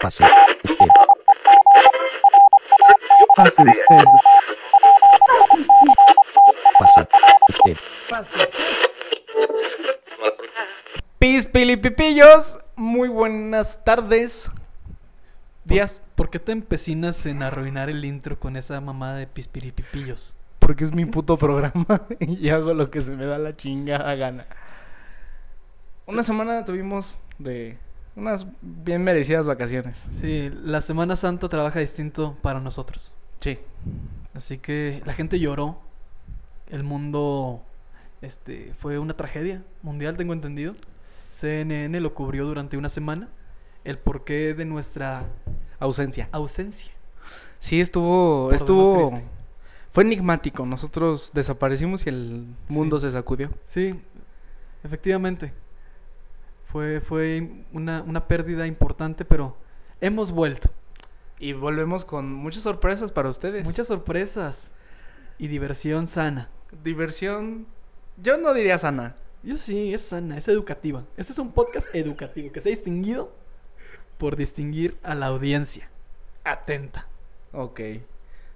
Pase usted. Pase usted. Pase usted. Pis, pilipipillos, muy buenas tardes. Días, ¿Por qué te empecinas en arruinar el intro con esa mamada de pispiripipillos? porque es mi puto programa y hago lo que se me da la chingada gana. Una semana tuvimos de unas bien merecidas vacaciones. Sí, la Semana Santa trabaja distinto para nosotros. Sí. Así que la gente lloró. El mundo este fue una tragedia mundial, tengo entendido. CNN lo cubrió durante una semana. El porqué de nuestra Ausencia. ausencia. Sí, estuvo, Por estuvo, fue enigmático. Nosotros desaparecimos y el mundo Sí. se sacudió. Sí, efectivamente. Fue, fue una, una pérdida importante, pero hemos vuelto. Y volvemos con muchas sorpresas para ustedes. Muchas sorpresas y diversión sana. diversión. Yo no diría sana. Yo sí, es sana, es educativa. Este es un podcast educativo que se ha distinguido por distinguir a la audiencia. Atenta. Ok.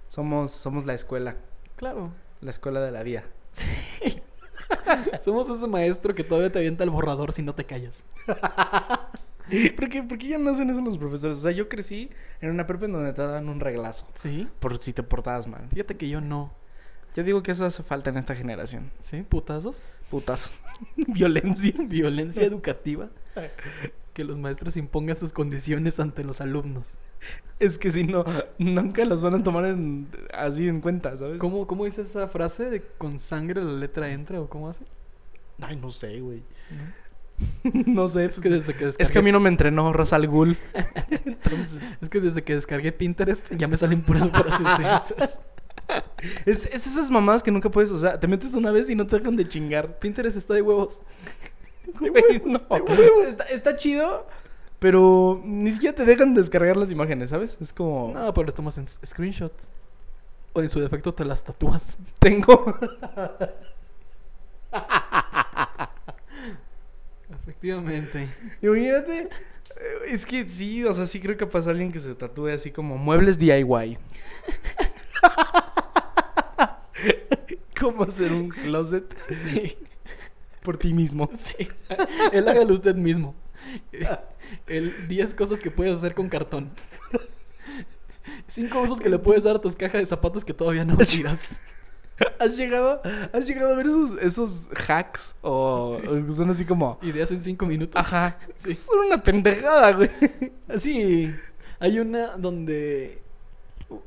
Somos, somos la escuela. Claro. La escuela de la vida. Somos ese maestro que todavía te avienta el borrador si no te callas. ¿Por qué, por qué ya no hacen eso los profesores? O sea, yo crecí en una prepa en donde te daban un reglazo. ¿Sí? Por si te portabas mal. Fíjate que yo no. Yo digo que eso hace falta en esta generación. ¿Sí? Putazos. Putas. Violencia. Violencia educativa. Que los maestros impongan sus condiciones ante los alumnos. Es que si no, nunca los van a tomar en, así en cuenta, ¿sabes? ¿Cómo, ¿Cómo dice esa frase de con sangre la letra entra o cómo hace? Ay, no sé, güey. ¿No? No sé. Es que desde que descargué, Es que a mí no me entrenó Rosal Ghul. Entonces, es que desde que descargué Pinterest ya me salen puras frases es, es esas mamadas que nunca puedes, o sea, te metes una vez y no te dejan de chingar. Pinterest está de huevos. Güey, no. Está, está chido, pero ni siquiera te dejan descargar las imágenes, ¿sabes? Es como, No, pero les tomas en screenshot. O en su defecto te las tatúas. tengo... Efectivamente. Imagínate, eh, es que sí, o sea, sí creo que pasa alguien que se tatúe así como muebles DIY. ¿Cómo hacer un closet Sí, por ti mismo? sí. Él hágalo usted mismo. El 10 cosas que puedes hacer con cartón. 5 usos que le puedes dar a tus cajas de zapatos que todavía no tiras. ¿Has llegado, has llegado a ver esos, esos hacks? O o son así como... Ideas en 5 minutos. Ajá. Sí. Son una pendejada, güey. Sí, hay una donde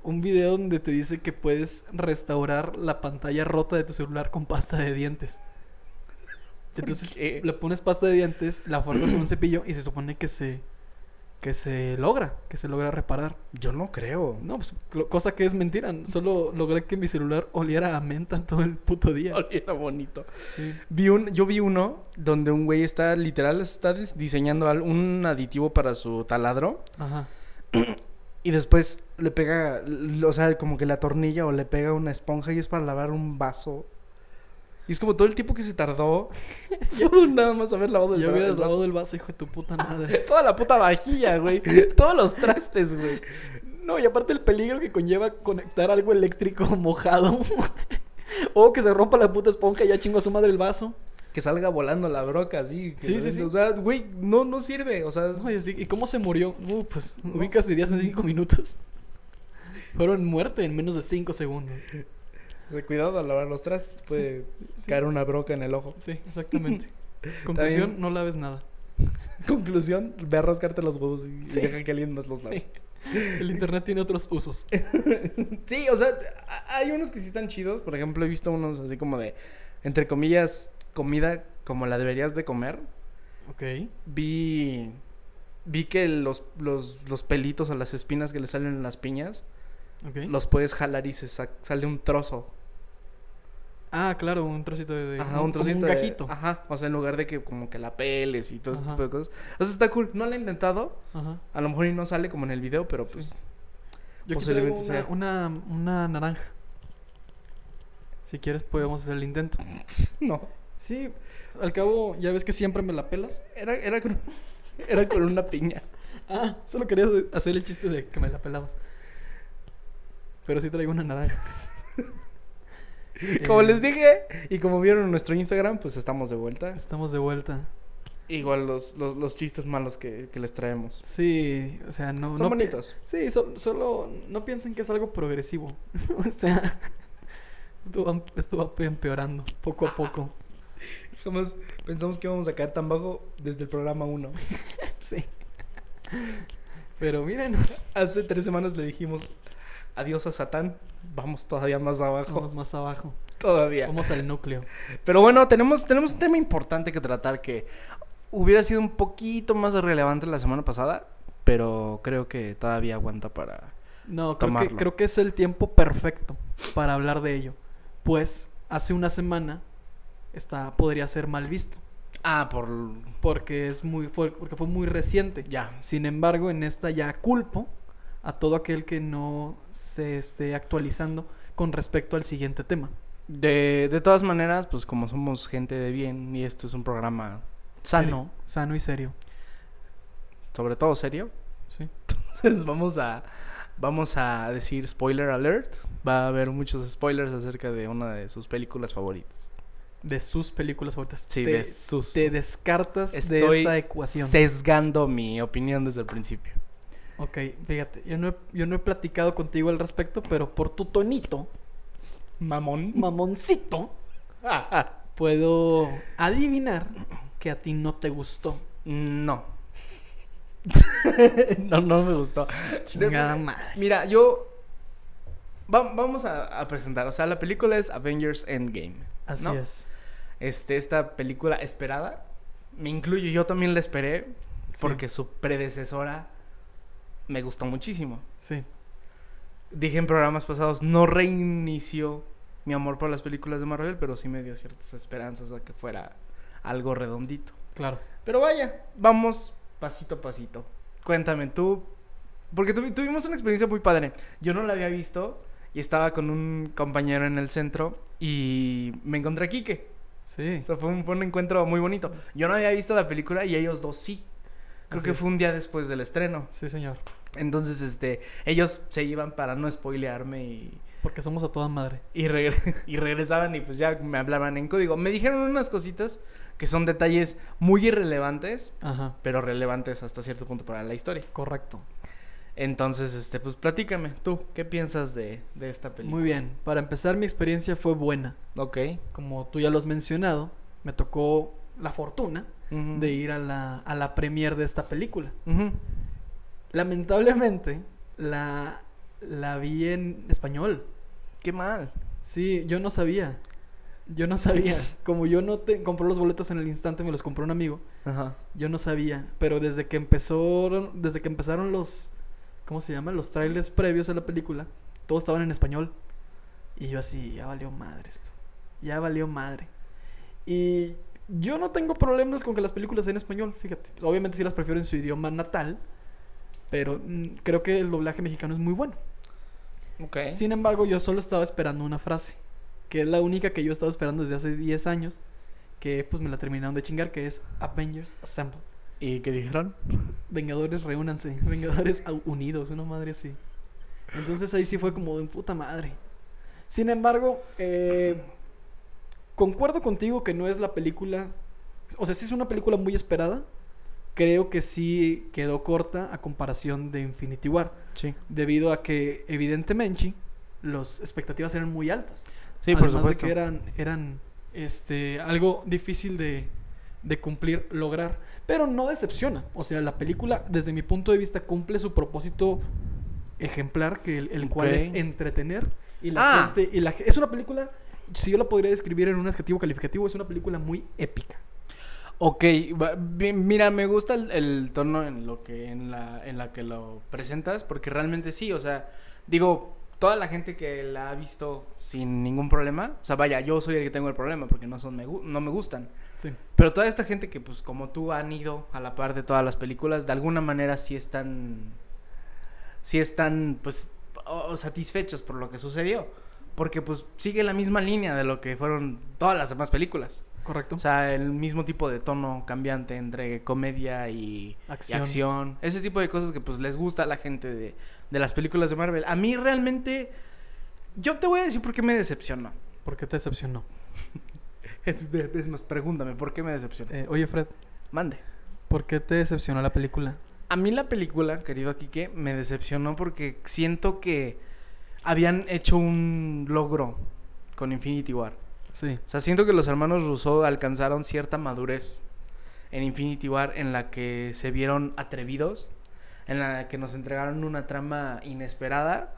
un video donde te dice que puedes restaurar la pantalla rota de tu celular con pasta de dientes. Entonces qué? le pones pasta de dientes, la formas con un cepillo y se supone que se que se logra, que se logra reparar. Yo no creo. No, pues cosa que es mentira, solo logré que mi celular oliera a menta todo el puto día. Era bonito. Sí. Vi un, yo vi uno donde un güey está literal está dis- diseñando un aditivo para su taladro Ajá. y después le pega, o sea, como que la tornilla o le pega una esponja y es para lavar un vaso. Y es como todo el tiempo que se tardó. pudo nada más haber lavado el, Yo va- hubiera el vaso. lavado el vaso, hijo de tu puta madre. Toda la puta vajilla, güey. Todos los trastes, güey. No, y aparte el peligro que conlleva conectar algo eléctrico mojado. o que se rompa la puta esponja y ya chingo a su madre el vaso. Que salga volando la broca así. que Sí, sí, sí. O sea, güey, no, no sirve. O sea, No, y, así, ¿y cómo se murió? Uh, pues ubicas dirías en cinco minutos. Fueron muerte en menos de cinco segundos. O sea, cuidado al lavar los trastes. Puede sí. caer una broca en el ojo. Sí, exactamente. Conclusión, bien. no laves nada. Conclusión, ve a rascarte los huevos y, y Sí. deja que alguien más los lave. Sí. El internet tiene otros usos. Sí, o sea, hay unos que sí están chidos. Por ejemplo, he visto unos así como de, entre comillas, comida como la deberías de comer. Ok. Vi, vi que los, los, los pelitos o las espinas que le salen en las piñas, los puedes jalar y se sa- sale un trozo. Ah, claro, un trocito de. Ajá, como- un como trocito. un de- gajito. ajá, o sea, en lugar de que como que la peles y todo ese Ajá. tipo de cosas. O sea, está cool. No lo he intentado. Ajá. A lo mejor y no sale como en el video, pero pues... Yo Posiblemente una, una, una naranja. Si quieres podemos hacer el intento. No. Sí, al cabo, ya ves que siempre me la pelas. Era, era, con, era con una piña. Ah, solo quería hacer el chiste de que me la pelabas. Pero sí traigo una naranja. Como Eh, les dije, y como vieron en nuestro Instagram, pues estamos de vuelta. Estamos de vuelta. Igual los, los, los chistes malos que, que les traemos. Sí, o sea, no. Son no bonitos. Sí, so- solo no piensen que es algo progresivo. o sea, esto va, esto va empeorando poco a poco. Jamás pensamos que íbamos a caer tan bajo desde el programa 1. Sí. Pero mírenos. Hace tres semanas le dijimos adiós a Satán. Vamos todavía más abajo. Vamos más abajo. Todavía. Vamos al núcleo. Pero bueno, tenemos, tenemos un tema importante que tratar que hubiera sido un poquito más relevante la semana pasada, pero creo que todavía aguanta para... No, creo que, creo que es el tiempo perfecto para hablar de ello. Pues hace una semana está, podría ser mal visto. Ah, por... Porque es muy fue, porque fue muy reciente. Ya. Sin embargo, en esta ya culpo a todo aquel que no se esté actualizando con respecto al siguiente tema. De, de todas maneras, pues como somos gente de bien y esto es un programa sano, Serio, Sano y serio. sobre todo serio, Sí. entonces vamos a... Vamos a decir spoiler alert. Va a haber muchos spoilers acerca de una de sus películas favoritas. De sus películas favoritas. Sí, te, de sus... te descartas de esta ecuación. Sesgando mi opinión desde el principio. Ok, fíjate, yo no, he, yo no he platicado contigo al respecto, pero por tu tonito, Mamón. mamoncito, puedo adivinar que a ti no te gustó. No. no, no me gustó. Chingada madre. Mira, yo. va- vamos a, a presentar. O sea, la película es Avengers Endgame. Así ¿no? es. Este, esta película esperada. Me incluyo, yo también la esperé. Sí, Porque su predecesora me gustó muchísimo. Sí, Dije en programas pasados, no reinició mi amor por las películas de Marvel, pero sí me dio ciertas esperanzas a que fuera algo redondito. claro. Pero vaya, vamos pasito a pasito. Cuéntame tú, porque tuvi- tuvimos una experiencia muy padre. Yo no la había visto y estaba con un compañero en el centro y me encontré a Quique. Sí. O sea, fue un, fue un encuentro muy bonito. Yo no había visto la película y ellos dos sí. Creo Así que es. fue un día después del estreno. Sí, señor. Entonces, este, ellos se iban para no spoilearme y, Porque somos a toda madre. y, regre- y regresaban y pues ya me hablaban en código. Me dijeron unas cositas que son detalles muy irrelevantes, Ajá, pero relevantes hasta cierto punto para la historia. correcto. Entonces, este, pues platícame, tú, ¿qué piensas de, de esta película? Muy bien. Para empezar, mi experiencia fue buena. Ok. Como tú ya lo has mencionado, me tocó la fortuna de ir a la, a la premiere de esta película. Ujú. Lamentablemente, la, la vi en español. Qué mal. Sí, yo no sabía. Yo no sabía. Como yo no te compré los boletos en el instante, me los compró un amigo. Ajá. Yo no sabía. Pero desde que empezó, desde que empezaron los, ¿cómo se llama? Los trailers previos a la película, todos estaban en español. Y yo así, ya valió madre esto. Ya valió madre. Y yo no tengo problemas con que las películas sean en español, fíjate. Pues, obviamente sí las prefiero en su idioma natal. Pero mm, creo que el doblaje mexicano es muy bueno. Ok. Sin embargo, yo solo estaba esperando una frase, que es la única que yo he estado esperando desde hace 10 años, que pues me la terminaron de chingar, que es Avengers Assemble. ¿Y qué dijeron? Vengadores reúnanse, Vengadores unidos, una madre así. Entonces ahí sí fue como de puta madre. Sin embargo, eh, concuerdo contigo que no es la película, o sea, sí es una película muy esperada. Creo que sí quedó corta a comparación de Infinity War Sí. debido a que evidentemente las expectativas eran muy altas. Sí, por Además de supuesto. que eran, eran este, algo difícil de, de cumplir, lograr. Pero no decepciona. O sea, la película, desde mi punto de vista, cumple su propósito ejemplar, que el, el cual es entretener. Y la Ah. gente. Y la, ge- es una película, si yo la podría describir en un adjetivo calificativo, es una película muy épica. Ok, mira, me gusta el, el tono en lo que en la en la que lo presentas porque realmente sí, o sea, digo, toda la gente que la ha visto sin ningún problema, o sea, vaya, yo soy el que tengo el problema porque no son me no me gustan, Sí. pero toda esta gente que pues como tú han ido a la par de todas las películas, de alguna manera sí están sí están pues satisfechos por lo que sucedió, porque pues sigue la misma línea de lo que fueron todas las demás películas. Correcto. O sea, el mismo tipo de tono cambiante entre comedia y y Acción. Ese tipo de cosas que pues les gusta a la gente de, de las películas de Marvel. A mí realmente... Yo te voy a decir por qué me decepcionó. ¿Por qué te decepcionó? Es, más, pregúntame, ¿por qué me decepcionó? Eh, oye, Fred, Mande. ¿por qué te decepcionó la película? A mí la película, querido Quique, me decepcionó porque siento que habían hecho un logro con Infinity War. Sí. O sea, siento que los hermanos Rousseau alcanzaron cierta madurez en Infinity War en la que se vieron atrevidos, en la que nos entregaron una trama inesperada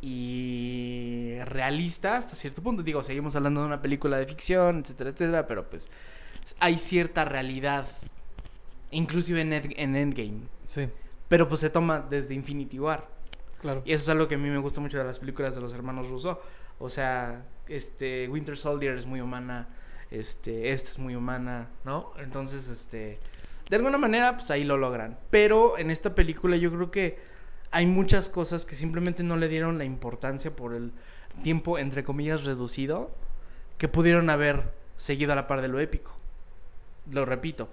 y realista hasta cierto punto. Digo, seguimos hablando de una película de ficción, etcétera, etcétera, pero pues hay cierta realidad, inclusive en, Ed- en Endgame. Sí, Pero pues se toma desde Infinity War. claro. Y eso es algo que a mí me gusta mucho de las películas de los hermanos Russo. O sea, este Winter Soldier es muy humana, este esta es muy humana, ¿no? Entonces, este de alguna manera pues ahí lo logran. Pero en esta película yo creo que hay muchas cosas que simplemente no le dieron la importancia por el tiempo entre comillas reducido que pudieron haber seguido a la par de lo épico. Lo repito.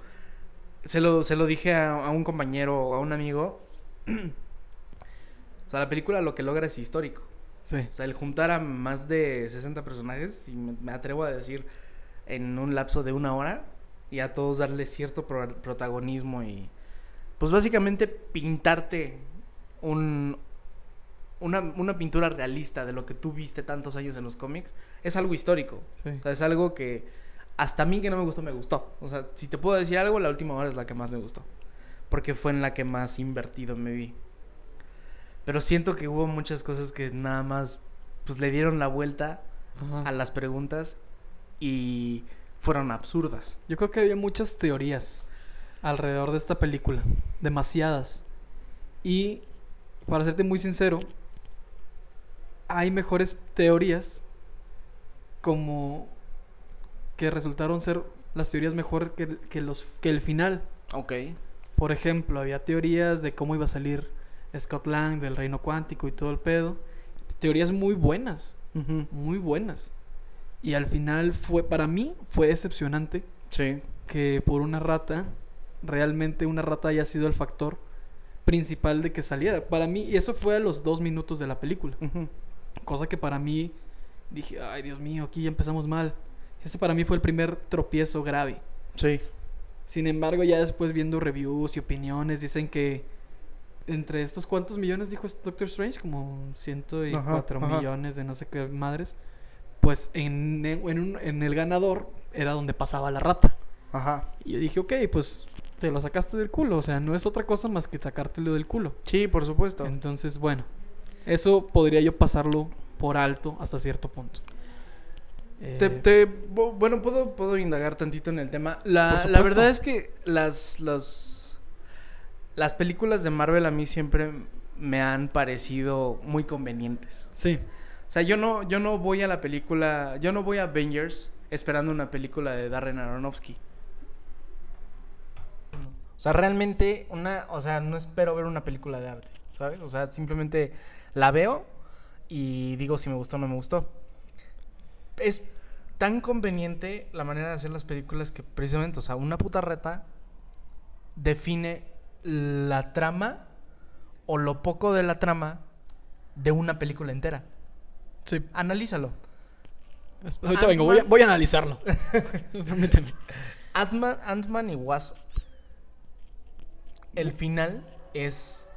Se lo, se lo dije a, a un compañero a un amigo. O sea, la película lo que logra es histórico. Sí. O sea, el juntar a más de 60 personajes, y me, me atrevo a decir, en un lapso de una hora, y a todos darle cierto pro- protagonismo y, pues básicamente pintarte un, una, una pintura realista de lo que tú viste tantos años en los cómics, es algo histórico. Sí. O sea, es algo que hasta a mí que no me gustó, me gustó. O sea, si te puedo decir algo, la última hora es la que más me gustó. Porque fue en la que más invertido me vi. Pero siento que hubo muchas cosas que nada más pues le dieron la vuelta Ajá. a las preguntas y fueron absurdas. Yo creo que había muchas teorías alrededor de esta película. Demasiadas. Y, para serte muy sincero, hay mejores teorías como que resultaron ser las teorías mejor que, que los, que el final. Ok. Por ejemplo, había teorías de cómo iba a salir Scott Lang del reino cuántico y todo el pedo. Teorías muy buenas, muy buenas. Y al final fue, para mí, fue decepcionante Sí. que por una rata, realmente una rata haya sido el factor principal de que saliera. Para mí, y eso fue a los dos minutos de la película. Cosa que para mí dije, ay Dios mío, aquí ya empezamos mal. Ese para mí fue el primer tropiezo grave. Sí. Sin embargo, ya después viendo reviews y opiniones, dicen que entre estos cuantos millones dijo Doctor Strange, como ciento y Ajá, cuatro ajá. millones de no sé qué madres, pues en, en, un- en el ganador era donde pasaba la rata. Ajá. Y yo dije, ok, pues te lo sacaste del culo, o sea, no es otra cosa más que sacártelo del culo. Sí, por supuesto. Entonces, bueno, eso podría yo pasarlo por alto hasta cierto punto. Te, Eh, te- bu- bueno, puedo, puedo indagar tantito en el tema. La, la verdad es que las, los, las películas de Marvel a mí siempre me han parecido muy convenientes. sí, O sea, yo no, yo no voy a la película, yo no voy a Avengers esperando una película de Darren Aronofsky. O sea, realmente una, o sea, no espero ver una película de arte, ¿sabes? O sea, simplemente la veo y digo si me gustó o no me gustó. Es tan conveniente la manera de hacer las películas que precisamente, o sea, una puta reta define la trama o lo poco de la trama de una película entera. sí. Analízalo. Ahorita vengo, voy a, voy a analizarlo. Permíteme. Ant-Man, y Wasp. El final es.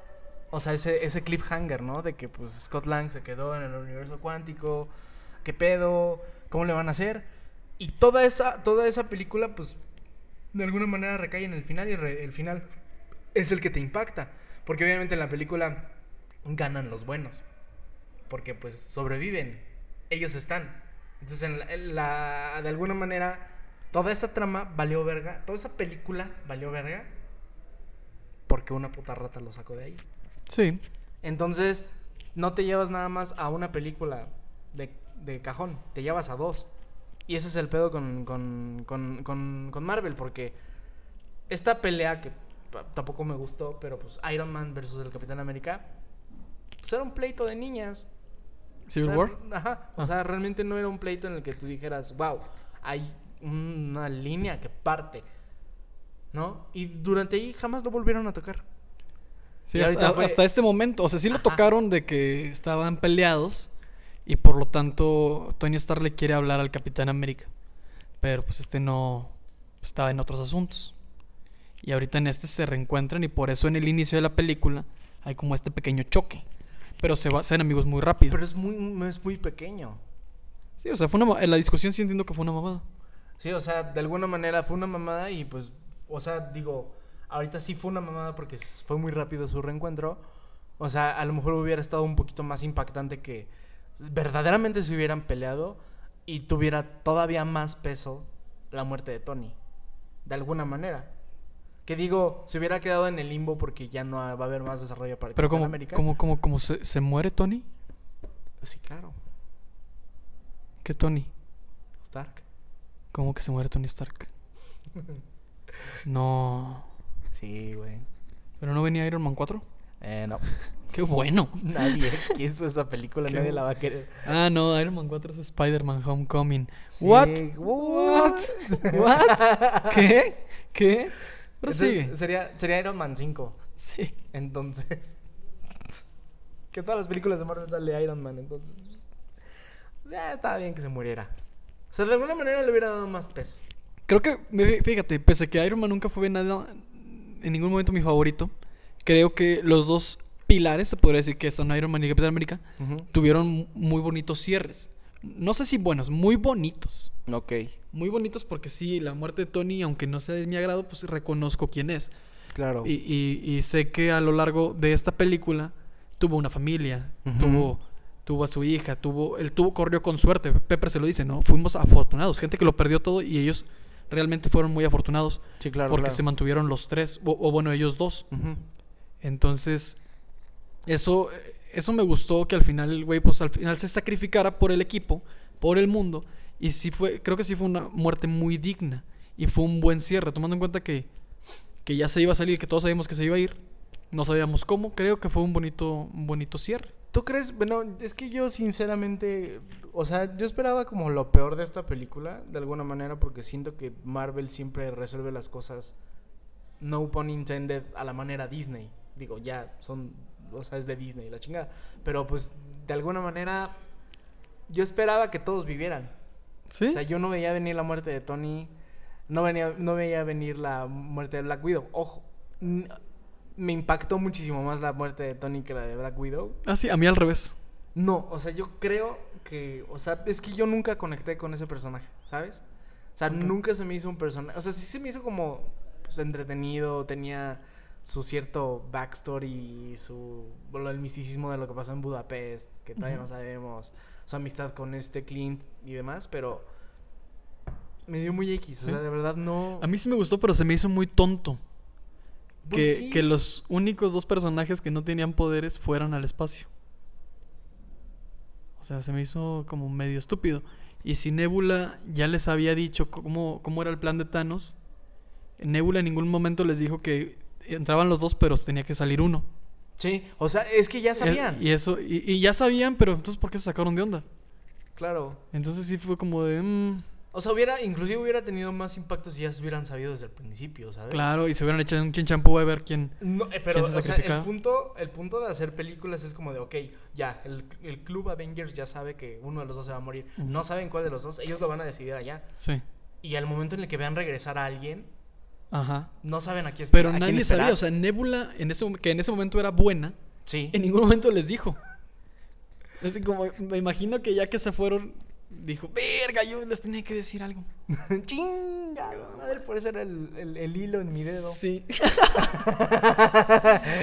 O sea, ese, ese cliffhanger, ¿no? De que pues Scott Lang se quedó en el universo cuántico. ¿Qué pedo? ¿Cómo le van a hacer? Y toda esa, toda esa película, pues, de alguna manera recae en el final. Y re- el final es el que te impacta. Porque obviamente en la película ganan los buenos. Porque pues sobreviven. Ellos están. Entonces, en la, en la- de alguna manera, toda esa trama valió verga. Toda esa película valió verga. Porque una puta rata lo sacó de ahí. Sí, Entonces, no te llevas nada más a una película de, de cajón, te llevas a dos. Y ese es el pedo con, con, con, con, Marvel, porque esta pelea que tampoco me gustó, pero pues Iron Man versus el Capitán América, pues era un pleito de niñas. Civil O sea, War. Ajá. O Ah. sea, realmente no era un pleito en el que tú dijeras, wow, hay una línea que parte, ¿no? Y durante ahí jamás lo volvieron a tocar. Sí, hasta, fue- hasta este momento. O sea, sí lo Ajá. tocaron de que estaban peleados. Y por lo tanto, Tony Stark le quiere hablar al Capitán América. Pero pues este no estaba en otros asuntos. Y ahorita en este se reencuentran. Y por eso en el inicio de la película hay como este pequeño choque. Pero se va a hacer amigos muy rápido. Pero es muy, es muy pequeño. Sí, o sea, fue una, en la discusión sí entiendo que fue una mamada. Sí, o sea, de alguna manera fue una mamada y pues, o sea, digo, ahorita sí fue una mamada porque fue muy rápido su reencuentro. O sea, a lo mejor hubiera estado un poquito más impactante que verdaderamente se hubieran peleado y tuviera todavía más peso la muerte de Tony. De alguna manera. Que digo, se hubiera quedado en el limbo porque ya no va a haber más desarrollo para Pero como, América. como, como, como se, se muere Tony. Sí, claro. ¿Qué Tony? Stark. ¿Cómo que se muere Tony Stark? No. Sí, güey. ¿Pero no venía Iron Man 4? Eh, no. ¡Qué bueno! Nadie quiso esa película, Qué nadie la va a querer. Ah, no, Iron Man 4 es Spider-Man Homecoming. Sí, ¿What? What? ¿What? ¿Qué? ¿Qué? Pero Entonces, sigue. sería, sería Iron Man 5. Sí. Entonces. que todas las películas de Marvel sale Iron Man. Entonces. pues, ya estaba bien que se muriera. O sea, de alguna manera le hubiera dado más peso. Creo que, fíjate, pese a que Iron Man nunca fue nada, en ningún momento mi favorito, creo que los dos pilares, se podría decir que son Iron Man y Capitán América, tuvieron muy bonitos cierres. No sé si buenos, muy bonitos. Ok. Muy bonitos porque sí, la muerte de Tony, aunque no sea de mi agrado, pues reconozco quién es. Claro. Y, y- y sé que a lo largo de esta película tuvo una familia, tuvo, tuvo a su hija, tuvo, él tuvo, corrió con suerte. Pepper se lo dice, ¿no? Fuimos afortunados, gente que lo perdió todo y ellos realmente fueron muy afortunados sí, claro. porque claro. se mantuvieron los tres, o, o bueno, ellos dos. Entonces, eso, eso me gustó que al final el güey, pues al final se sacrificara por el equipo, por el mundo. Y sí fue, creo que sí fue una muerte muy digna. Y fue un buen cierre, tomando en cuenta que, que ya se iba a salir, que todos sabíamos que se iba a ir. No sabíamos cómo, creo que fue un bonito, un bonito cierre. ¿Tú crees? Bueno, es que yo sinceramente, o sea, yo esperaba como lo peor de esta película, de alguna manera, porque siento que Marvel siempre resuelve las cosas, no pun intended, a la manera Disney. Digo, ya son, o sea, es de Disney, la chingada. Pero pues, de alguna manera, yo esperaba que todos vivieran. ¿Sí? O sea, yo no veía venir la muerte de Tony, no, venía, no veía venir la muerte de Black Widow. Ojo, me impactó muchísimo más la muerte de Tony que la de Black Widow. ah, sí, a mí al revés. No, o sea, yo creo que, o sea, es que yo nunca conecté con ese personaje, ¿sabes? O sea, nunca se me hizo un personaje, o sea, sí se me hizo como pues, entretenido, tenía su cierto backstory, su, bueno, el misticismo de lo que pasó en Budapest, que todavía Ujú. no sabemos, su amistad con este Clint y demás, pero me dio muy X, o Sí. sea, de verdad no... A mí sí me gustó, pero se me hizo muy tonto. Pues que, sí. que los únicos dos personajes que no tenían poderes fueran al espacio. O sea, se me hizo como medio estúpido. Y si Nebula ya les había dicho cómo, cómo era el plan de Thanos, Nebula en ningún momento les dijo que entraban los dos, pero tenía que salir uno. Sí, o sea, es que ya sabían, y eso, y, y ya sabían, pero entonces ¿por qué se sacaron de onda? claro. Entonces sí fue como de... mm, O sea, hubiera, inclusive hubiera tenido más impacto si ya se hubieran sabido desde el principio, ¿sabes? claro, y se hubieran hecho un chinchampú a ver quién... No, eh, pero ¿Quién se o sea, el punto, el punto de hacer películas es como de, ok, ya, el, el club Avengers ya sabe que uno de los dos se va a morir. No saben cuál de los dos, ellos lo van a decidir allá. Sí. Y al momento en el que vean regresar a alguien, Ajá. no saben a quién Pero a quién nadie esperar. sabía, o sea, Nebula, en ese, que en ese momento era buena, Sí. en ningún momento les dijo. Es como, me imagino que ya que se fueron, dijo, verga, yo les tenía que decir algo. Chinga, madre, por eso era el, el- el hilo en mi dedo. Sí.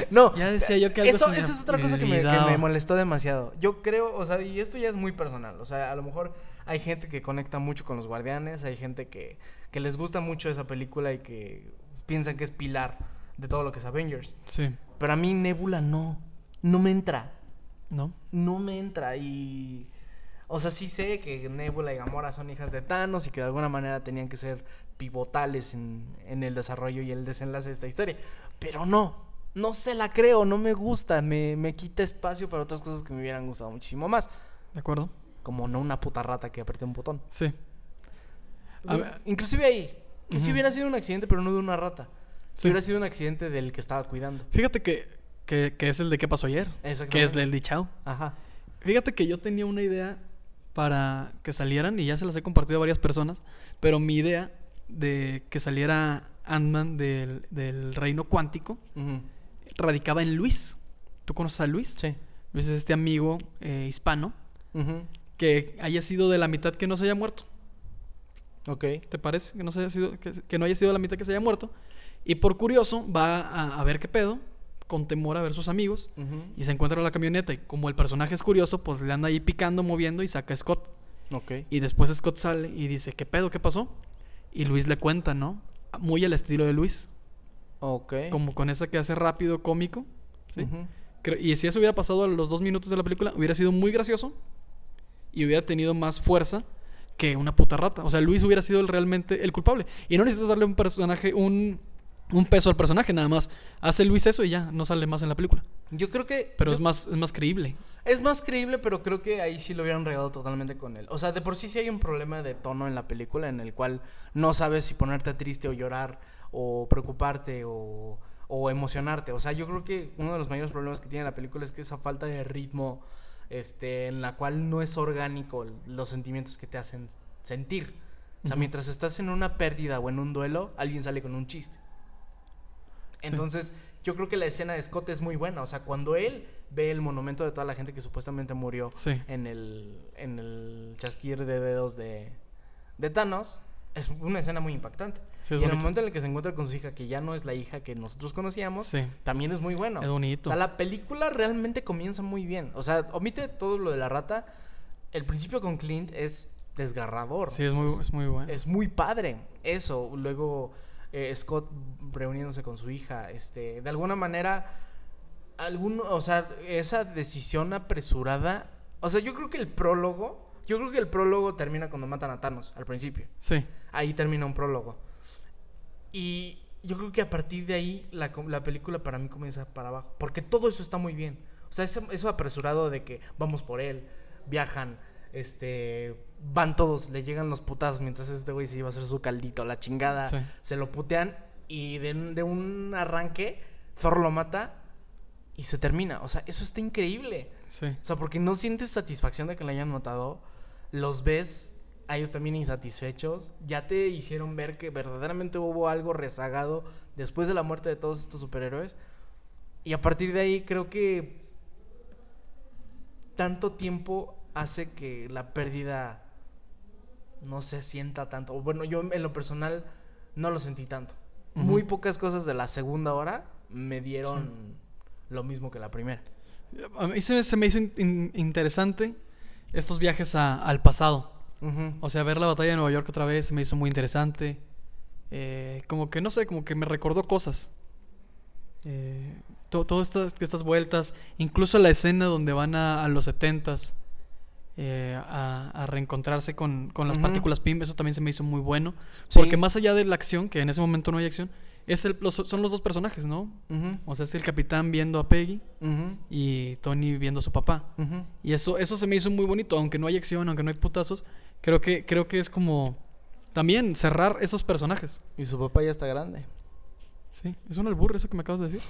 No, Ya decía yo que algo eso, eso es otra cosa que me, que me molestó demasiado. Yo creo, o sea, y esto ya es muy personal. O sea, a lo mejor hay gente que conecta mucho con los guardianes, hay gente que, que les gusta mucho esa película y que piensan que es pilar de todo lo que es Avengers. Sí. Pero a mí Nebula no, no me entra. ¿No? No me entra y... O sea, sí sé que Nebula y Gamora son hijas de Thanos y que de alguna manera tenían que ser pivotales en, en el desarrollo y el desenlace de esta historia. Pero no, no se la creo, no me gusta, me, me quita espacio para otras cosas que me hubieran gustado muchísimo más. ¿De acuerdo? Como no una puta rata que apreté un botón. Sí. A ver. Inclusive ahí, que si hubiera sido un accidente, pero no de una rata. Si Sí. hubiera sido un accidente del que estaba cuidando. Fíjate que, que, que es el de qué pasó ayer. Que es el de Chao. Ajá. Fíjate que yo tenía una idea para que salieran y ya se las he compartido a varias personas, pero mi idea de que saliera Ant-Man del, del reino cuántico radicaba en Luis. ¿Tú conoces a Luis? Sí. Luis es este amigo eh, hispano Ujú. Que haya sido de la mitad que no se haya muerto. Ok. ¿Te parece? Que no, se haya sido, que, que no haya sido la mitad que se haya muerto. Y por curioso va a, a ver qué pedo, con temor a ver sus amigos. Y se encuentra en la camioneta. Y como el personaje es curioso, pues le anda ahí picando, moviendo y saca a Scott. Ok. Y después Scott sale y dice, ¿qué pedo? ¿Qué pasó? Y Luis le cuenta, ¿no? Muy al estilo de Luis. Ok. Como con esa que hace rápido, cómico. ¿sí? Cre- Y si eso hubiera pasado a los dos minutos de la película, hubiera sido muy gracioso. Y hubiera tenido más fuerza que una puta rata. O sea, Luis hubiera sido el- realmente el culpable. Y no necesitas darle un personaje, un, un peso al personaje, nada más. Hace Luis eso y ya, no sale más en la película. Yo creo que. Pero yo- es más, es más creíble. Es más creíble, pero creo que ahí sí lo hubieran regado totalmente con él. O sea, de por sí sí hay un problema de tono en la película en el cual no sabes si ponerte triste o llorar o preocuparte o, o emocionarte. O sea, yo creo que uno de los mayores problemas que tiene la película es que esa falta de ritmo este, en la cual no es orgánico los sentimientos que te hacen sentir. O sea, mientras estás en una pérdida o en un duelo, alguien sale con un chiste. Entonces, yo creo que la escena de Scott es muy buena. O sea, cuando él ve el monumento de toda la gente que supuestamente murió Sí. en el, en el chasquir de dedos de, de Thanos, es una escena muy impactante. Sí, y es en el momento en el que se encuentra con su hija, que ya no es la hija que nosotros conocíamos, Sí, también es muy bueno. es O bonito. sea, la película realmente comienza muy bien. O sea, omite todo lo de la rata. El principio con Clint es desgarrador. Sí, es muy, es muy bueno. Es muy padre eso. Luego eh, Scott reuniéndose con su hija, este, de alguna manera, algún, o sea, esa decisión apresurada. O sea, yo creo que el prólogo, yo creo que el prólogo termina cuando matan a Thanos al principio. Sí, Ahí termina un prólogo. Y yo creo que a partir de ahí la, la película para mí comienza para abajo. Porque todo eso está muy bien. O sea, eso, eso apresurado de que vamos por él, viajan, este, van todos, le llegan los putazos mientras este güey se iba a hacer su caldito, la chingada, Sí. se lo putean y de, un- de un arranque Thor lo mata y se termina. O sea, eso está increíble. sí. O sea, porque no sientes satisfacción de que le hayan matado. Los ves a ellos también insatisfechos. Ya te hicieron ver que verdaderamente hubo algo rezagado después de la muerte de todos estos superhéroes. Y a partir de ahí creo que tanto tiempo hace que la pérdida no se sienta tanto. Bueno, yo en lo personal no lo sentí tanto. Ujú. Muy pocas cosas de la segunda hora me dieron lo mismo que la primera. A mí se, se me hizo in- in- interesante estos viajes a- al pasado. O sea, ver la batalla de Nueva York otra vez me hizo muy interesante. Eh, como que, no sé, como que me recordó cosas. Eh, to- todas estas, estas vueltas, incluso la escena donde van a, a los setentas eh, a, a reencontrarse con, con las partículas PIM, eso también se me hizo muy bueno. Sí. Porque más allá de la acción, que en ese momento no hay acción, es el, los- son los dos personajes, ¿no? O sea, es el capitán viendo a Peggy y Tony viendo a su papá. Y eso, eso se me hizo muy bonito, aunque no hay acción, aunque no hay putazos. Creo que, creo que es como también cerrar esos personajes. Y su papá ya está grande. Sí, es un albur eso que me acabas de decir.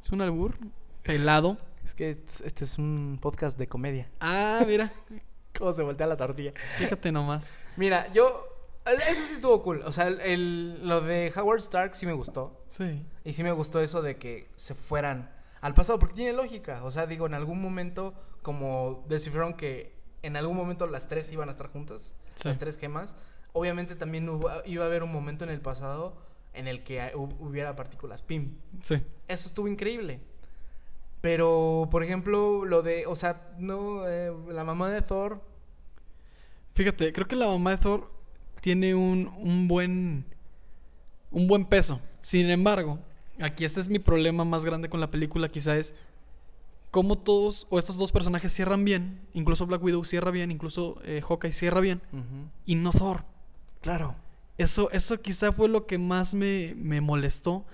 es un albur pelado. Es que es- este es un podcast de comedia. Ah, mira, ¿Cómo se voltea la tortilla? fíjate nomás. Mira, yo. Eso sí estuvo cool. O sea, el, el- lo de Howard Stark sí me gustó. Sí, Y sí me gustó eso de que se fueran al pasado, porque tiene lógica. O sea, digo, en algún momento, como descifraron que en algún momento las tres iban a estar juntas, Sí. las tres gemas, obviamente también hubo- iba a haber un momento en el pasado en el que hu- hubiera partículas PIM. sí. Eso estuvo increíble. Pero, por ejemplo, lo de, o sea, no, eh, la mamá de Thor, Fíjate, creo que la mamá de Thor tiene un, un buen un buen peso. Sin embargo, aquí este es mi problema más grande con la película, quizá es cómo todos o estos dos personajes cierran bien, incluso Black Widow cierra bien, incluso eh, Hawkeye cierra bien, y no Thor. claro. Eso, eso quizá fue lo que más me, me molestó.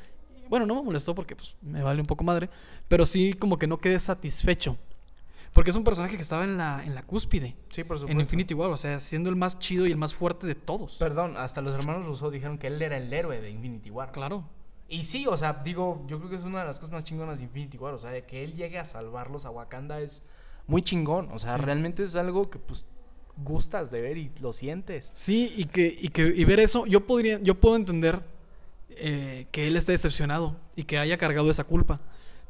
Bueno, no me molestó porque pues, me vale un poco madre, pero sí como que no quedé satisfecho. Porque es un personaje que estaba en la, en la cúspide. Sí, por En Infinity War, o sea, siendo el más chido y el más fuerte de todos. Perdón, hasta los hermanos Russo dijeron que él era el héroe de Infinity War. Claro. Y sí, o sea, digo, yo creo que es una de las cosas más chingonas de Infinity War. O sea, de que él llegue a salvarlos a Wakanda es muy chingón. O sea, Sí. realmente es algo que pues gustas de ver y lo sientes. Sí, y que, y que y ver eso, yo podría, yo puedo entender eh, que él esté decepcionado y que haya cargado esa culpa.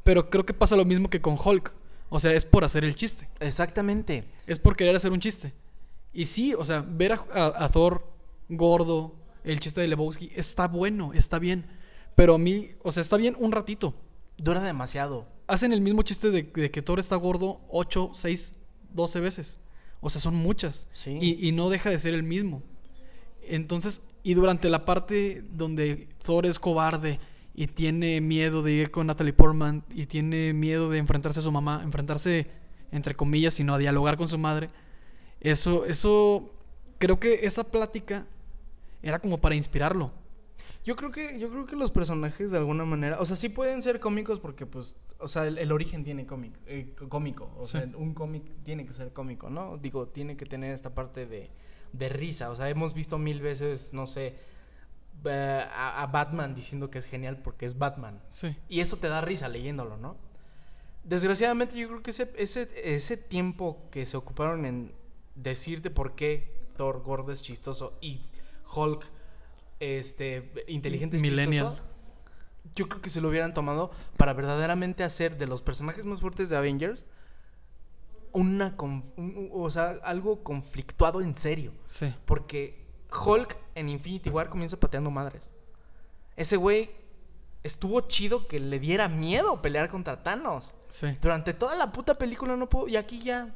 Pero creo que pasa lo mismo que con Hulk. O sea, es por hacer el chiste. Exactamente. Es por querer hacer un chiste. Y sí, o sea, ver a, a- a Thor gordo, el chiste de Lebowski, está bueno, está bien. Pero a mí, o sea, está bien un ratito. Dura demasiado. Hacen el mismo chiste de, de que Thor está gordo 8, 6, 12 veces. O sea, son muchas. Sí. Y, y no deja de ser el mismo. Entonces, y durante la parte donde Thor es cobarde y tiene miedo de ir con Natalie Portman y tiene miedo de enfrentarse a su mamá, enfrentarse entre comillas, sino a dialogar con su madre, eso, eso, creo que esa plática era como para inspirarlo. Yo creo que, yo creo que los personajes de alguna manera, o sea, sí pueden ser cómicos porque, pues, o sea, el, el origen tiene cómic, eh, cómico, o Sí. sea, un cómic tiene que ser cómico, ¿no? Digo, tiene que tener esta parte de, de risa, o sea, hemos visto mil veces, no sé, eh, a, a Batman diciendo que es genial porque es Batman, Sí. y eso te da risa leyéndolo, ¿no? Desgraciadamente yo creo que ese, ese, ese tiempo que se ocuparon en decirte por qué Thor gordo es chistoso y Hulk este inteligente es Millennial. chistoso, yo creo que se lo hubieran tomado para verdaderamente hacer de los personajes más fuertes de Avengers una un- o sea, algo conflictuado en serio, Sí. porque Hulk en Infinity War comienza pateando madres. Ese güey estuvo chido que le diera miedo pelear contra Thanos. Sí. Durante toda la puta película no pudo. Y aquí ya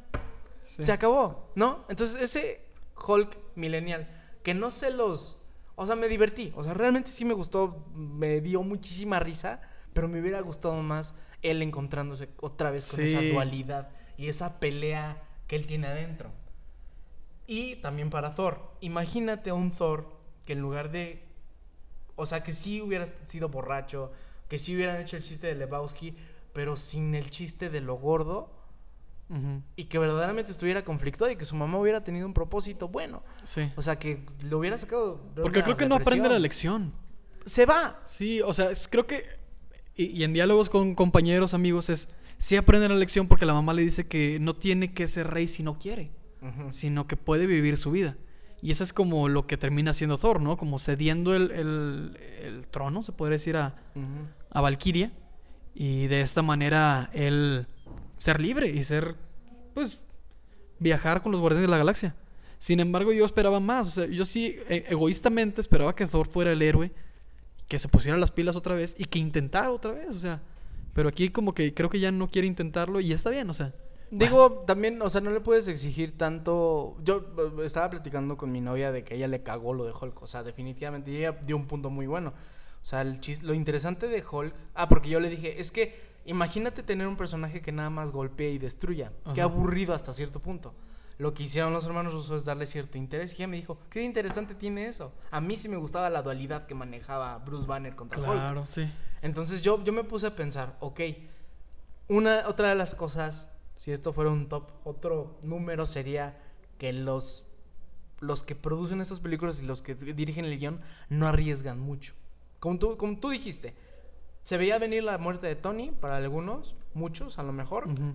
sí. se acabó, ¿no? Entonces ese Hulk millennial, que no se los... O sea, me divertí. O sea, realmente sí me gustó. Me dio muchísima risa. Pero me hubiera gustado más él encontrándose otra vez con esa dualidad y esa pelea que él tiene adentro. Y también para Thor. Imagínate a un Thor que en lugar de... O sea, que sí hubiera sido borracho, que sí hubieran hecho el chiste de Lebowski, pero sin el chiste de lo gordo Y que verdaderamente estuviera conflictuado y que su mamá hubiera tenido un propósito bueno. Sí. O sea, que lo hubiera sacado. de Porque una creo que no aprende la lección. Se va. Sí, o sea, es- creo que. Y, y en diálogos con compañeros, amigos, es. Sí aprende la lección porque la mamá le dice que no tiene que ser rey si no quiere, sino que puede vivir su vida. Y eso es como lo que termina haciendo Thor, ¿no? Como cediendo el, el- el trono, se podría decir, a, Ujú. a Valkyria. Y de esta manera él ser libre y ser, pues, viajar con los guardianes de la galaxia. Sin embargo, yo esperaba más. O sea, yo sí, e- egoístamente, esperaba que Thor fuera el héroe, que se pusiera las pilas otra vez y que intentara otra vez. O sea, pero aquí como que creo que ya no quiere intentarlo y está bien, o sea. Digo, también, o sea, no le puedes exigir tanto. Yo eh, estaba platicando con mi novia de que ella le cagó lo de Hulk. O sea, definitivamente, y ella dio un punto muy bueno. O sea, el chis- lo interesante de Hulk. Ah, porque yo le dije, es que imagínate tener un personaje que nada más golpee y destruya. Qué Ajá. aburrido hasta cierto punto. Lo que hicieron los hermanos rusos es darle cierto interés. Y ella me dijo, qué interesante tiene eso. A mí sí me gustaba la dualidad que manejaba Bruce Banner contra Hulk. Claro, sí. Entonces yo, yo me puse a pensar, ok, una, otra de las cosas, si esto fuera un top, otro número sería que los, los que producen estas películas y los que dirigen el guion no arriesgan mucho. Como tú, como tú dijiste, se veía venir la muerte de Tony para algunos, muchos a lo mejor, Ujú.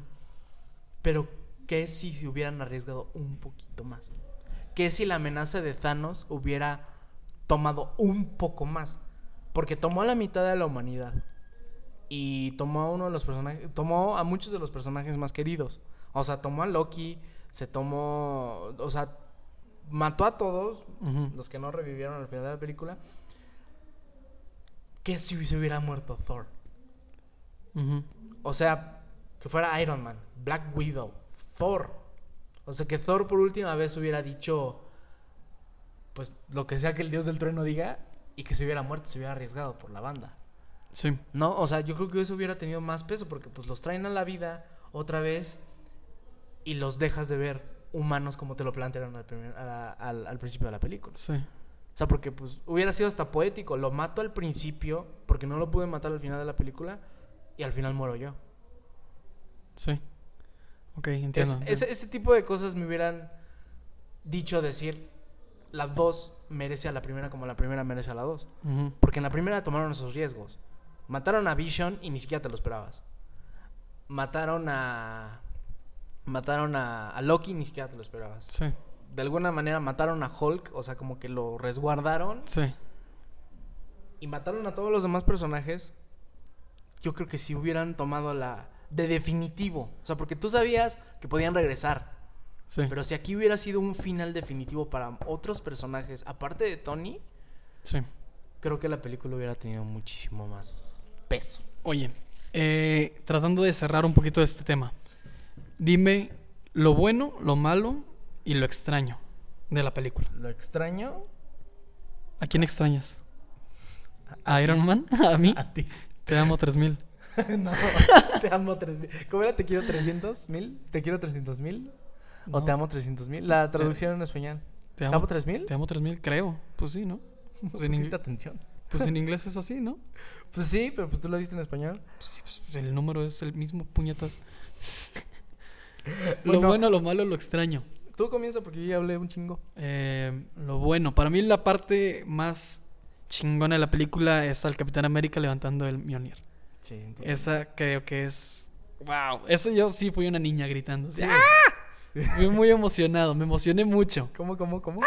pero ¿qué si se hubieran arriesgado un poquito más? ¿Qué si la amenaza de Thanos hubiera tomado un poco más? Porque tomó a la mitad de la humanidad. Y tomó a uno de los personajes. Tomó a muchos de los personajes más queridos. O sea, tomó a Loki. Se tomó. O sea, mató a todos. Ujú. Los que no revivieron al final de la película. ¿Qué si se hubiera muerto Thor? O sea, que fuera Iron Man, Black Widow, Thor. O sea, que Thor por última vez hubiera dicho, pues lo que sea que el dios del trueno diga, y que se hubiera muerto, se hubiera arriesgado por la banda. Sí. No, o sea, yo creo que eso hubiera tenido más peso, porque pues los traen a la vida otra vez y los dejas de ver humanos como te lo plantearon al, primer- a al- al principio de la película. Sí. O sea, porque pues hubiera sido hasta poético. Lo mato al principio, porque no lo pude matar al final de la película, y al final muero yo. Sí. Ok, Es- entiendo. entiendo. ese, ese tipo de cosas me hubieran dicho decir, la 2 merece a la primera como la primera merece a la 2. Ujú. Porque en la primera tomaron esos riesgos. Mataron a Vision y ni siquiera te lo esperabas. Mataron a... Mataron a, a Loki y ni siquiera te lo esperabas. Sí, De alguna manera mataron a Hulk, o sea, como que lo resguardaron. sí. Y mataron a todos los demás personajes. Yo creo que si hubieran tomado la... De definitivo. O sea, porque tú sabías que podían regresar. Sí. Pero si aquí hubiera sido un final definitivo para otros personajes, aparte de Tony, sí. creo que la película hubiera tenido muchísimo más peso. Oye, eh, tratando de cerrar un poquito este tema, dime lo bueno, lo malo y lo extraño de la película. Lo extraño ¿A quién extrañas? ¿A Iron Man? ¿A mí? a ti. Te amo 3000. no, te amo 3000. ¿Cómo era? ¿Te quiero 300 mil? ¿Te quiero 300 mil? ¿O No, te amo 300 mil? La traducción en español. Te ¿Te amo, amo 3000? te amo 3000, creo. Pues sí, ¿no? Pues en, atención. pues en inglés es así, ¿no? Pues sí, pero pues tú lo viste en español. Pues sí, pues, pues el número es el mismo, puñetas. lo Bueno. bueno, lo malo, lo extraño. Tú comienza porque yo ya hablé un chingo. Eh, lo bueno, para mí la parte más chingona de la película es al Capitán América levantando el Mjolnir. Sí, Esa creo que es. ¡Wow! Eso yo sí fui una niña gritando. Sí. ¡ah! Fui muy emocionado, me emocioné mucho. ¿Cómo, cómo, cómo?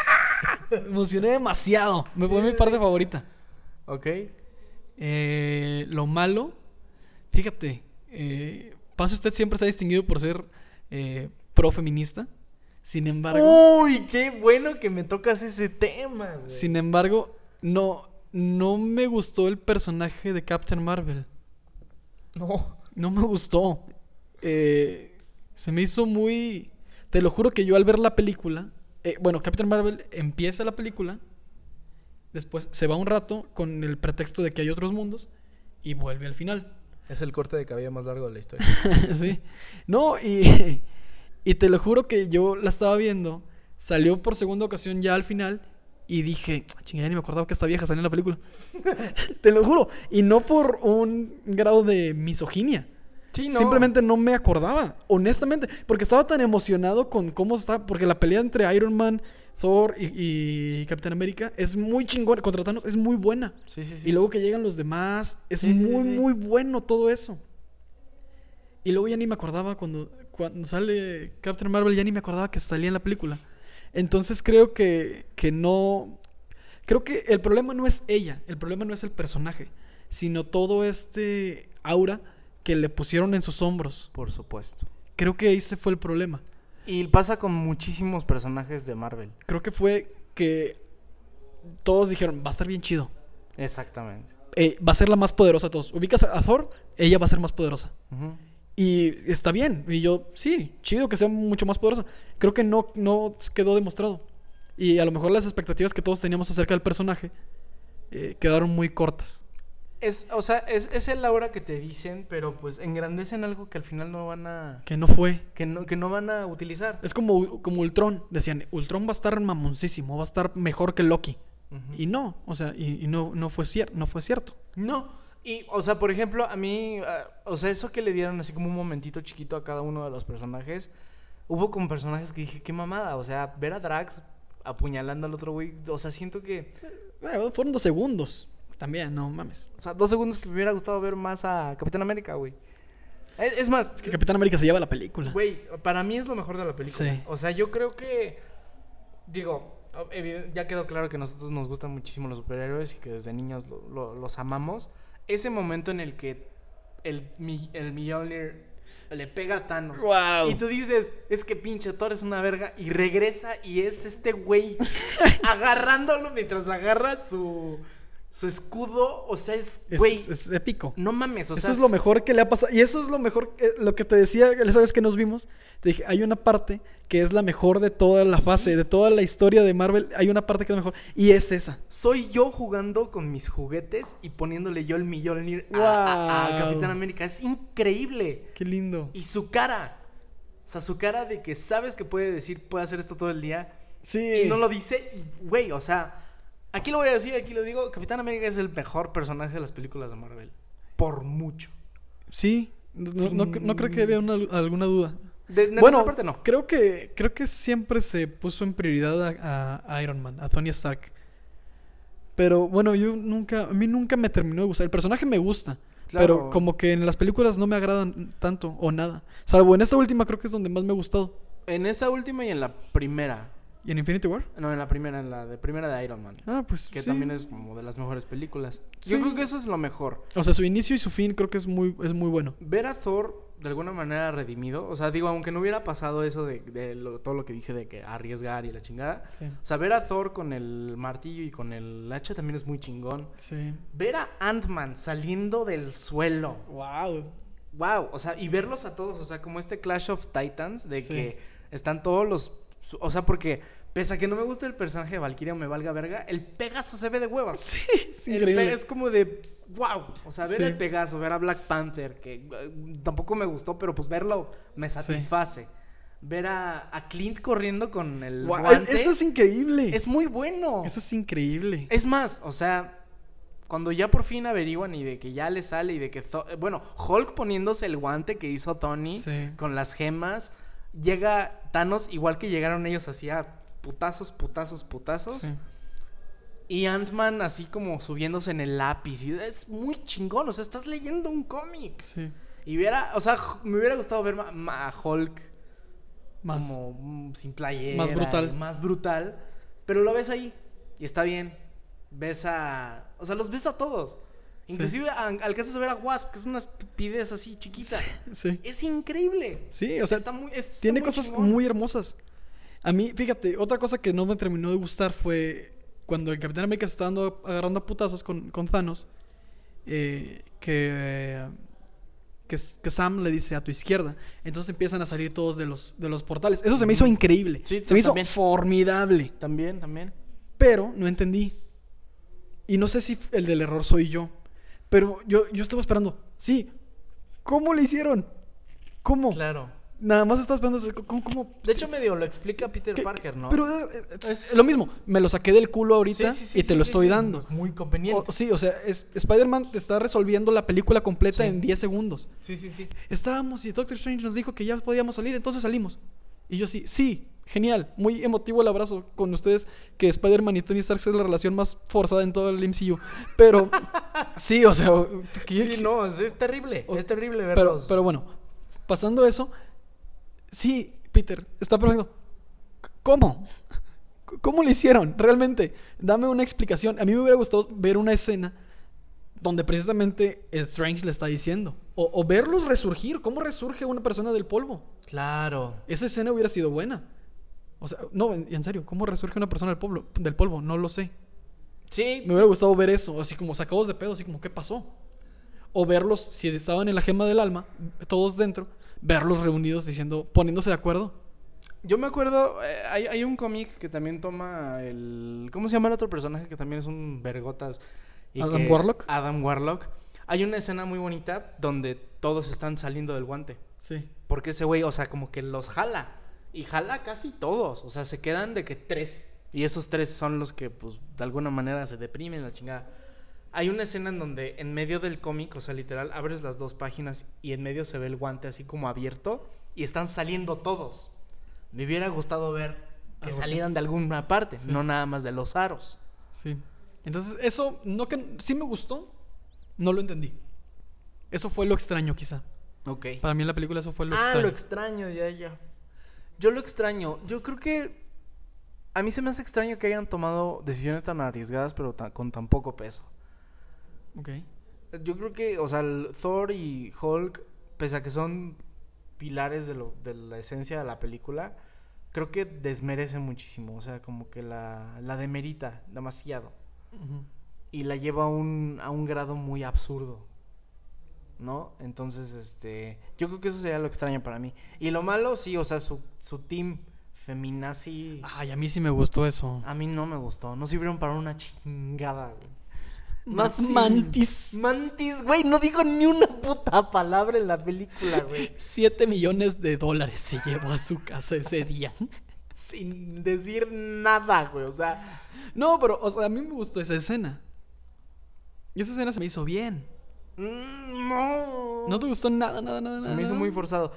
Me emocioné demasiado. Me fue mi parte favorita. Ok. Eh, lo malo, fíjate, eh, Pase usted siempre se ha distinguido por ser eh, pro feminista. Sin embargo, Uy, qué bueno que me tocas ese tema, güey. sin embargo, no, no me gustó el personaje de Captain Marvel. No. No me gustó. Eh, se me hizo muy. Te lo juro que yo al ver la película. eh, bueno, Captain Marvel empieza la película. Después se va un rato con el pretexto de que hay otros mundos. Y vuelve al final. Es el corte de cabello más largo de la historia. sí. No, y, y te lo juro que yo la estaba viendo. Salió por segunda ocasión ya al final. Y dije, chingada, ni me acordaba que esta vieja salió en la película. te lo juro. Y no por un grado de misoginia. Sí, no. Simplemente no me acordaba, honestamente, porque estaba tan emocionado con cómo está, porque la pelea entre Iron Man, Thor y, y Capitán América es muy chingona, contra Thanos es muy buena. Sí, sí, sí. Y luego que llegan los demás, es muy, muy bueno todo eso. Y luego ya ni me acordaba cuando, cuando sale Captain Marvel, ya ni me acordaba que salía en la película. Entonces creo que, que no... Creo que el problema no es ella, el problema no es el personaje, sino todo este aura que le pusieron en sus hombros. Por supuesto. Creo que ahí se fue el problema. Y pasa con muchísimos personajes de Marvel. Creo que fue que todos dijeron, va a estar bien chido. Exactamente. Eh, va a ser la más poderosa de todos. Ubicas a Thor, ella va a ser más poderosa. Y está bien. Y yo, sí, chido que sea mucho más poderosa. Creo que no, no quedó demostrado. Y a lo mejor las expectativas que todos teníamos acerca del personaje eh, quedaron muy cortas. Es, o sea, es, es el aura que te dicen, pero pues engrandecen algo que al final no van a... Que no fue. Que no, que no van a utilizar. Es como, como Ultron. Decían, Ultron va a estar mamoncísimo, va a estar mejor que Loki. Y no, o sea, y, y no, no, fue cier- no fue cierto. No, y, o sea, por ejemplo, a mí, ah, o sea, eso que le dieron así como un momentito chiquito a cada uno de los personajes, hubo como personajes que dije, qué mamada, o sea, ver a Drax apuñalando al otro güey, o sea, siento que, Eh, fueron dos segundos. También, no mames. o sea, dos segundos que me hubiera gustado ver más a Capitán América, güey. Es, es más, Es que Capitán América se lleva la película. güey, para mí es lo mejor de la película. Sí. O sea, yo creo que, digo, ya quedó claro que a nosotros nos gustan muchísimo los superhéroes y que desde niños lo- lo- los amamos. Ese momento en el que el, el Mjolnir le pega a Thanos. Wow. Y tú dices, es que pinche Thor es una verga. Y regresa y es este güey agarrándolo mientras agarra su, su escudo. O sea, es, güey, es épico. no mames. O eso sea, es lo mejor que le ha pasado. Y eso es lo mejor, eh, lo que te decía, esa vez que nos vimos. Te dije, hay una parte que es la mejor de toda la fase, de toda la historia de Marvel. Hay una parte que es la mejor. Y es esa. Soy yo jugando con mis juguetes y poniéndole yo el Mjolnir a, a- a Wow. Capitán América. Es increíble. Qué lindo. Y su cara. O sea, su cara de que sabes que puede decir, puede hacer esto todo el día. Sí. Y no lo dice. Güey, o sea, aquí lo voy a decir, aquí lo digo. Capitán América es el mejor personaje de las películas de Marvel. Por mucho. Sí. No, creo que haya una- alguna duda. De, de bueno, parte no. creo que creo que siempre se puso en prioridad a, a Iron Man, a Tony Stark. Pero bueno, yo nunca, a mí nunca me terminó de gustar. El personaje me gusta, pero como que en las películas no me agradan tanto o nada. Salvo en esta última creo que es donde más me ha gustado. En esa última y en la primera. ¿Y en Infinity War? No, en la primera, en la de primera de Iron Man. Ah, pues Que sí. también es como de las mejores películas. Sí. Yo creo que eso es lo mejor. O sea, su inicio y su fin creo que es muy, es muy bueno. Ver a Thor de alguna manera redimido. O sea, digo, aunque no hubiera pasado eso de, de lo- todo lo que dije de que arriesgar y la chingada. Sí. O sea, ver a Thor con el martillo y con el hacha también es muy chingón. Sí. Ver a Ant-Man saliendo del suelo. Wow. Wow, o sea, y verlos a todos, o sea, como este Clash of Titans de que están todos los o sea, porque pese a que no me guste el personaje de Valkyria o me valga verga, el Pegaso se ve de hueva. Sí, es increíble. Es como de wow, o sea, ver Sí. el Pegaso, ver a Black Panther que eh, tampoco me gustó, pero pues verlo me Sí. satisface. Ver a, a Clint corriendo con el Guau, guante Eso es increíble. es muy bueno. Eso es increíble. Es más, o sea, cuando ya por fin averiguan y de que ya le sale y de que... Eh, bueno, Hulk poniéndose el guante que hizo Tony Sí. con las gemas, llega Thanos igual que llegaron ellos así a putazos, putazos, putazos. Sí. Y Ant-Man así como subiéndose en el lápiz. Y es muy chingón, o sea, estás leyendo un cómic. Sí. Y hubiera, o sea, me hubiera gustado ver a Hulk Más. como mm, sin playera. Más brutal. Más brutal. Pero lo ves ahí y está bien. Ves a... O sea, los ves a todos. Sí. Inclusive a- alcanzas a ver a Wasp, que es una estupidez así chiquita. Sí. Es increíble. Sí, o sea, Está muy- es- está tiene muy cosas chingón. muy hermosas. A mí, fíjate, otra cosa que no me terminó de gustar fue cuando el Capitán América se está dando, agarrando a putazos con, con Thanos, eh, que, que, que Sam le dice a tu izquierda. Entonces empiezan a salir todos de los, de los portales. Eso se me hizo increíble. Sí, se me hizo formidable. También, también. Pero no entendí. Y no sé si el del error soy yo. Pero yo, yo estaba esperando. Sí. ¿Cómo le hicieron? ¿Cómo? Claro. Nada más estaba esperando. ¿Cómo? cómo- De hecho, medio lo explica Peter ¿Qué- Parker, ¿no? Pero eh, es, Es- lo mismo. Me lo saqué del culo ahorita Sí, sí, sí, y te lo estoy dando. Es muy conveniente. O- sí, o sea, es- Spider-Man te está resolviendo la película completa en 10 segundos. Sí, sí, sí. Estábamos y Doctor Strange nos dijo que ya podíamos salir, entonces salimos. Y yo sí, sí, genial. Muy emotivo el abrazo con ustedes, que Spider-Man y Tony Stark es la relación más forzada en todo el MCU. Pero sí, o sea, que- Sí, no, es, terrible. O- es terrible pero, verlos. pero bueno, pasando eso, sí, Peter, está perfecto. ¿Cómo? ¿Cómo lo hicieron? Realmente, dame una explicación. A mí me hubiera gustado ver una escena donde precisamente Strange le está diciendo. O, o verlos resurgir. ¿Cómo resurge una persona del polvo? Claro. Esa escena hubiera sido buena. O sea, no, en, en serio, ¿cómo resurge una persona del polvo? Del polvo, no lo sé. Sí, Me hubiera gustado ver eso, así como sacados de pedo, así como, ¿qué pasó? O verlos, si estaban en la gema del alma, todos dentro, verlos reunidos diciendo, poniéndose de acuerdo. Yo me acuerdo, eh, hay, hay un cómic que también toma el... ¿Cómo se llama el otro personaje que también es un vergotas? ¿Adam que- Warlock? Adam Warlock. Hay una escena muy bonita donde todos están saliendo del guante. Sí. Porque ese güey, o sea, como que los jala. Y jala casi todos. O sea, se quedan de que tres. Y esos tres son los que, pues, de alguna manera se deprimen la chingada. Hay una escena en donde en medio del cómic, o sea, literal, abres las dos páginas y en medio se ve el guante así como abierto y están saliendo todos. Me hubiera gustado ver que Algo así. salieran de alguna parte, Sí. no nada más de los aros. Sí. Entonces, eso, no que sí me gustó, no lo entendí. Eso fue lo extraño, quizá. Ok. Para mí en la película eso fue lo ah, extraño. lo extraño, ya, ya. Yo lo extraño. Yo creo que. A mí se me hace extraño que hayan tomado decisiones tan arriesgadas, pero tan- con tan poco peso. Ok. Yo creo que, o sea, el Thor y Hulk, pese a que son pilares de, lo, de la esencia de la película, creo que desmerece muchísimo. O sea, como que la, la demerita demasiado. Y la lleva a un, a un grado muy absurdo. ¿No? Entonces, este. Yo creo que eso sería lo extraño para mí. Y lo malo, sí, o sea, su, su team feminazi. Ay, a mí sí me gustó eso. A mí no me gustó. No sirvieron para una chingada, güey. Más sí. mantis. Mantis, güey, no dijo ni una puta palabra en la película, güey. 7 millones de dólares se llevó a su casa ese día. Sin decir nada, güey. O sea, No, pero, o sea, a mí me gustó esa escena. Y esa escena se me hizo bien. Mm, no. No te gustó nada, nada, nada, Se nada. me hizo nada? muy forzado.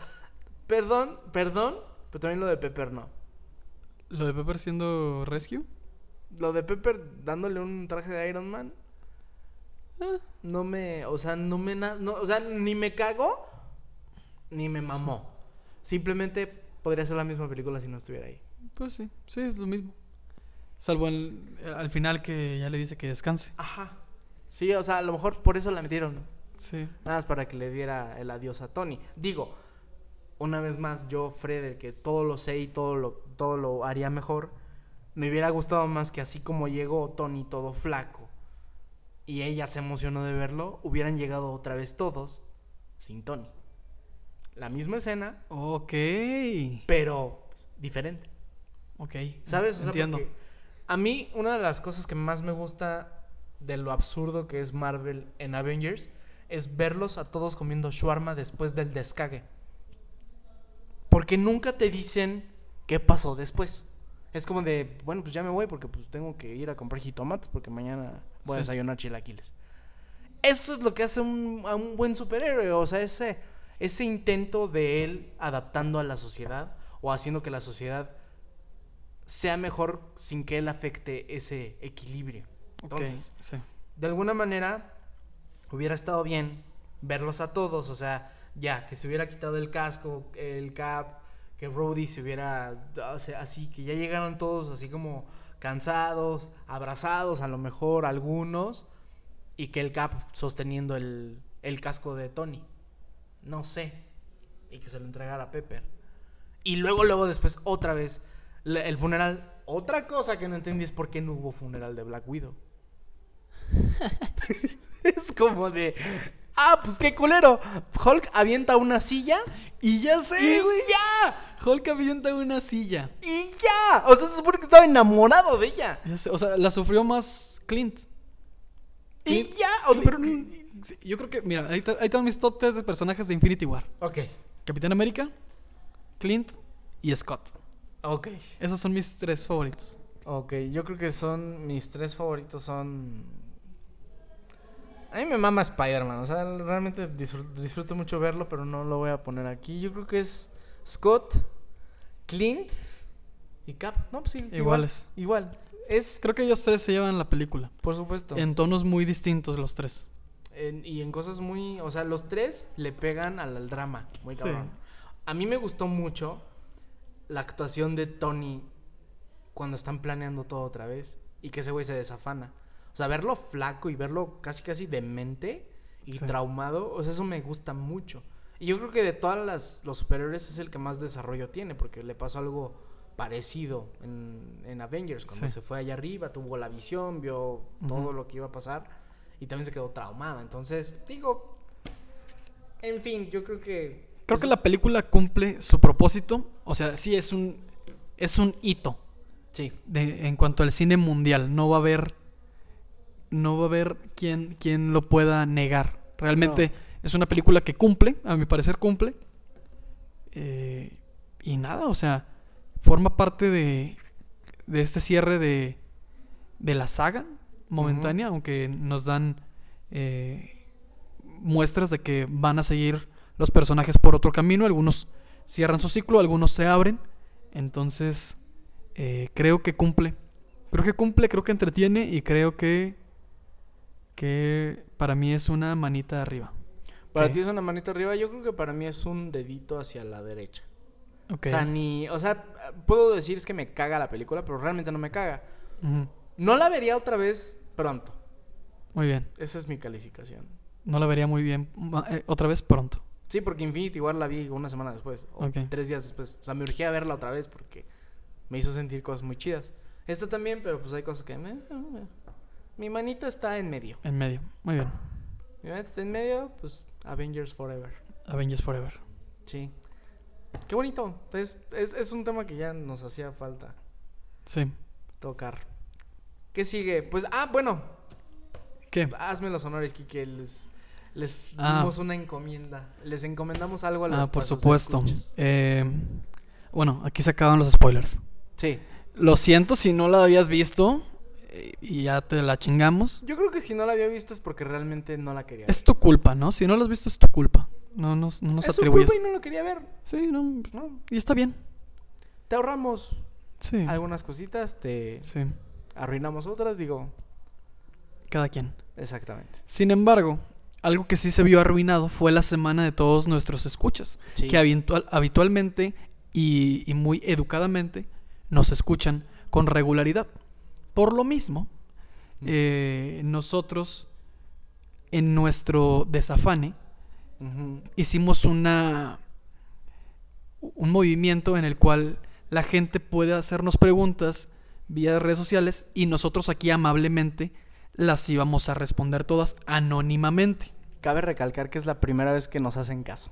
Perdón, perdón, pero también lo de Pepper no. Lo de Pepper siendo Rescue. Lo de Pepper dándole un traje de Iron Man. Ah. No me. O sea, no me. na- no, o sea, ni me cagó. Ni me mamó. Simplemente podría ser la misma película si no estuviera ahí. Pues sí, sí, es lo mismo. Salvo el- al final que ya le dice que descanse. Ajá. Sí, o sea, a lo mejor por eso la metieron. Sí. Nada más para que le diera el adiós a Tony. Digo, una vez más, yo, Fred, el que todo lo sé y todo lo, todo lo haría mejor, me hubiera gustado más que así como llegó Tony todo flaco y ella se emocionó de verlo, hubieran llegado otra vez todos sin Tony. La misma escena, Ok. pero diferente. Ok. ¿Sabes? O sea, Entiendo. a mí, una de las cosas que más me gusta de lo absurdo que es Marvel en Avengers es verlos a todos comiendo shawarma después del descague. Porque nunca te dicen qué pasó después. Es como de, bueno, pues ya me voy porque pues tengo que ir a comprar jitomates porque mañana voy a Sí. desayunar chilaquiles. Esto es lo que hace un- a un buen superhéroe, o sea, ese, ese intento de él adaptando a la sociedad o haciendo que la sociedad sea mejor sin que él afecte ese equilibrio. Entonces, sí. de alguna manera hubiera estado bien verlos a todos, o sea, ya que se hubiera quitado el casco, el cap, que Brody se hubiera o sea, así que ya llegaron todos así como cansados, abrazados, a lo mejor algunos y que el cap sosteniendo el, el casco de Tony. No sé. Y que se lo entregara a Pepper. Y luego, luego después, otra vez, el funeral. Otra cosa que no entendí es por qué no hubo funeral de Black Widow. es como de. Ah, pues qué culero. Hulk avienta una silla Y ya sé, y güey. ya. Hulk avienta una silla. Y ya. O sea, se supone que estaba enamorado de ella. Ya sé, O sea, la sufrió más Clint. Y ya. O sea, pero. Yo creo que, mira, ahí, ahí están mis top 3 de personajes de Infinity War. Ok. Capitán América, Clint y Scott. Ok. Esos son mis tres favoritos. Ok, yo creo que son. Mis tres favoritos son. A mí me mama Spider-Man. O sea, realmente disfruto, disfruto mucho verlo, pero no lo voy a poner aquí. Yo creo que es Scott, Clint y Cap. No, pues sí. igual, Iguales. Igual. Es, Creo que ellos tres se llevan la película. por supuesto. En tonos muy distintos los tres. En- y en cosas muy. O sea, los tres le pegan al, al drama. Muy Sí. cabrón. A mí me gustó mucho la actuación de Tony cuando están planeando todo otra vez y que ese güey se desafana. O sea, verlo flaco y verlo casi casi demente y Sí. traumado, o sea, eso me gusta mucho. Y yo creo que de todas las los superiores es el que más desarrollo tiene porque le pasó algo parecido en, en Avengers cuando Sí. se fue allá arriba, tuvo la visión, vio todo lo que iba a pasar y también se quedó traumado. Entonces, digo, en fin, yo creo que Creo que la película cumple su propósito. O sea, sí es un, es un hito sí. de, en cuanto al cine mundial. No va a haber, no va a haber quien, quien lo pueda negar. Realmente es una película que cumple, a mi parecer cumple. Eh, y nada, o sea, forma parte de, de este cierre de, de la saga momentánea, aunque nos dan eh, muestras de que van a seguir los personajes por otro camino. Algunos cierran su ciclo, algunos se abren. Entonces, eh, creo que cumple. Creo que cumple, creo que entretiene y creo que, que para mí es una manita arriba. Para ti es una manita arriba, yo creo que para mí es un dedito hacia la derecha. Ok. O sea, ni, o sea, puedo decir es que me caga la película, pero realmente no me caga. No la vería otra vez pronto. Muy bien. Esa es mi calificación. No la vería muy bien eh, otra vez pronto. Sí, porque Infinity War la vi una semana después, o Ok. tres días después. O sea, me urgía verla otra vez porque me hizo sentir cosas muy chidas. Esta también, pero pues hay cosas que... Mi manita está en medio. En medio. Muy bien. Mi manita está en medio, pues Avengers Forever. Avengers Forever. Sí. Qué bonito. Es, es, es un tema que ya nos hacía falta Sí. tocar. ¿Qué sigue? Pues, ah, bueno, ¿Qué? hazme los honores, Kike. Les, les Ah. dimos una encomienda. Les encomendamos algo a los Ah, por supuesto. Eh, bueno, aquí se acaban los spoilers. Sí. Lo siento si no la habías visto y ya te la chingamos. Yo creo que si no la había visto es porque realmente no la quería. Es tu culpa, ¿no? Si no la has visto es tu culpa. No nos, no nos es atribuyes. culpa y no lo quería ver. Sí, no, ¿no? y está bien. Te ahorramos Sí. algunas cositas, te Sí, arruinamos otras, digo. cada quien. Exactamente. Sin embargo, algo que sí se vio arruinado fue la semana de todos nuestros escuchas, Sí. que habitual- habitualmente y, y muy educadamente nos escuchan con regularidad. Por lo mismo, Mm. eh, nosotros, en nuestro desafane, hicimos una un movimiento en el cual la gente puede hacernos preguntas vía redes sociales y nosotros aquí amablemente las íbamos a responder todas anónimamente. Cabe recalcar que es la primera vez que nos hacen caso.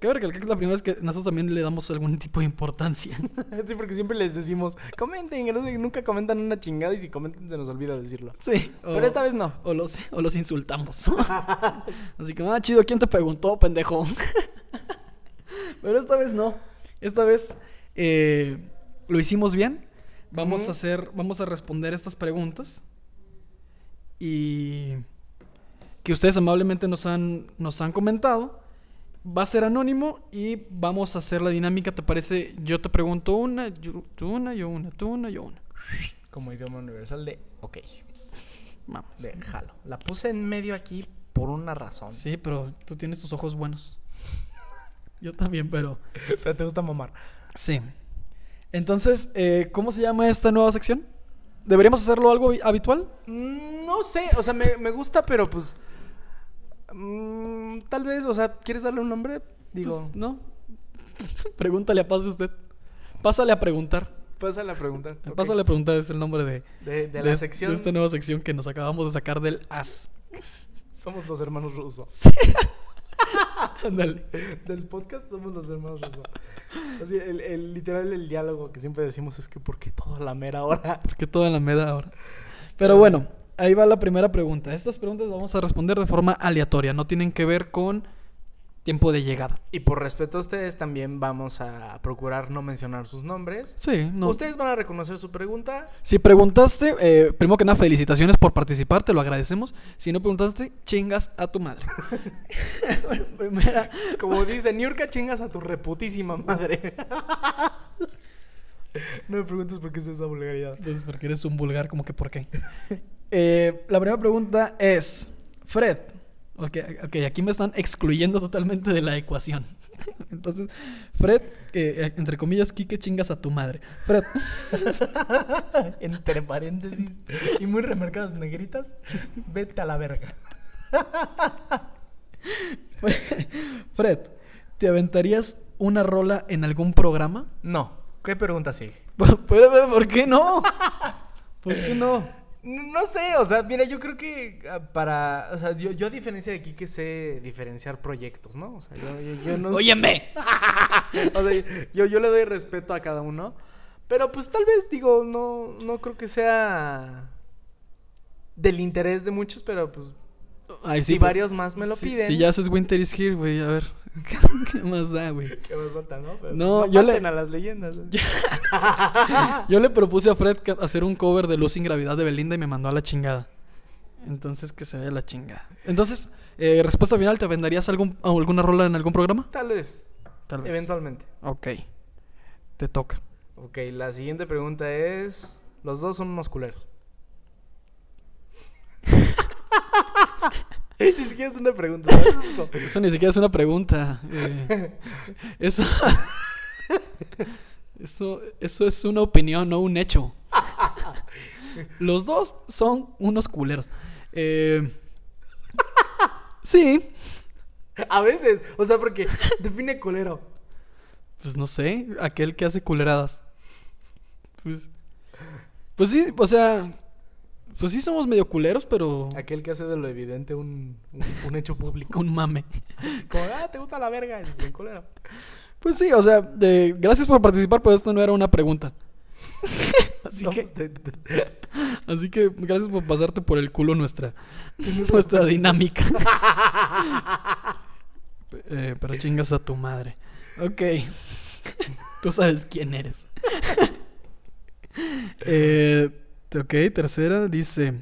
Cabe recalcar que es la primera vez que nosotros también le damos algún tipo de importancia. Sí, porque siempre les decimos, comenten, nunca comentan una chingada y si comentan se nos olvida decirlo. Sí. O, Pero esta vez no. o los, o los insultamos. Así que, ah, chido, ¿quién te preguntó, pendejo? Pero esta vez no. Esta vez eh, lo hicimos bien. Vamos a hacer, vamos a responder estas preguntas. Y que ustedes amablemente nos han, nos han comentado. Va a ser anónimo y vamos a hacer la dinámica. ¿Te parece? Yo te pregunto una, yo- tú una, yo una, tú una, yo una. Como idioma universal de, ok, Vamos. de jalo. La puse en medio aquí por una razón. Sí, pero tú tienes tus ojos buenos. Yo también, pero. Pero te gusta mamar. Sí. Entonces, eh, ¿cómo se llama esta nueva sección? ¿Deberíamos hacerlo algo habi- habitual? Mm, No sé, o sea, me, me gusta, pero pues... mm, tal vez, o sea, ¿quieres darle un nombre? Digo, Pues, no. Pregúntale a Pase usted. Pásale a preguntar. pásale a preguntar. Pásale a preguntar es el nombre de, De, la sección, de esta nueva sección que nos acabamos de sacar del as. somos los hermanos rusos. Ándale. Del podcast somos los hermanos rusos. Así, el, el- literal, el diálogo que siempre decimos es que ¿por qué todo a la mera hora? ¿Por qué todo en la meda ahora? Pero bueno, ahí va la primera pregunta. Estas preguntas las vamos a responder de forma aleatoria. No tienen que ver con tiempo de llegada. Y por respeto a ustedes, también vamos a procurar no mencionar sus nombres. Sí, no. Ustedes van a reconocer su pregunta. Si preguntaste, eh, primero que nada, felicitaciones por participar, te lo agradecemos. Si no preguntaste, chingas a tu madre. Bueno, primera. Como dice, Niurka, chingas a tu reputísima madre. no me preguntes por qué es esa vulgaridad. Pues porque eres un vulgar, como que por qué. Eh, la primera pregunta es: Fred. Ok, ok, aquí me están excluyendo totalmente de la ecuación. Entonces, Fred, eh, entre comillas, Kike, chingas a tu madre. Fred, Entre paréntesis y muy remarcadas negritas, vete a la verga. Fred, ¿te aventarías una rola en algún programa? No. ¿Qué pregunta sigue? ¿por qué no? ¿Por qué no? No sé, o sea, mira, yo creo que ah, para. O sea, yo, yo a diferencia de aquí que sé diferenciar proyectos, ¿no? O sea, yo, yo, yo no. Óyeme. O sea, yo, yo le doy respeto a cada uno. Pero pues tal vez, digo, no, no creo que sea del interés de muchos, pero pues Ay, si varios más me lo si- piden. Si ya haces Winter is Here, güey, a ver. ¿Qué más da, güey? ¿Qué más falta, no? Pero No, no yo le- a las leyendas. ¿eh? Yo le propuse a Fred hacer un cover de Luz sin Gravedad de Belinda y me mandó a la chingada. Entonces, que se vea la chingada. Entonces, eh, respuesta final, ¿te venderías algún, alguna rola en algún programa? Tal vez, Tal vez. eventualmente. Ok. Te toca. Ok, la siguiente pregunta es... Los dos son unos culeros. Ni siquiera es una pregunta. ¿sabes? Eso ni siquiera es una pregunta. eh, eso, eso, eso es una opinión, no un hecho. Los dos son unos culeros. Eh, sí, A veces, o sea, porque define culero. pues no sé, aquel que hace culeradas. Pues, pues sí, o sea, pues sí somos medio culeros, pero Aquel que hace de lo evidente un, un, un hecho público. un mame. Como, ah, te gusta la verga, es un culero. Pues sí, o sea, de- gracias por participar, pero esto no era una pregunta. Así No, que, así que gracias por pasarte por el culo nuestra, nuestra dinámica. Eh, pero chingas a tu madre. Ok. Tú sabes quién eres. Eh, ok, tercera dice: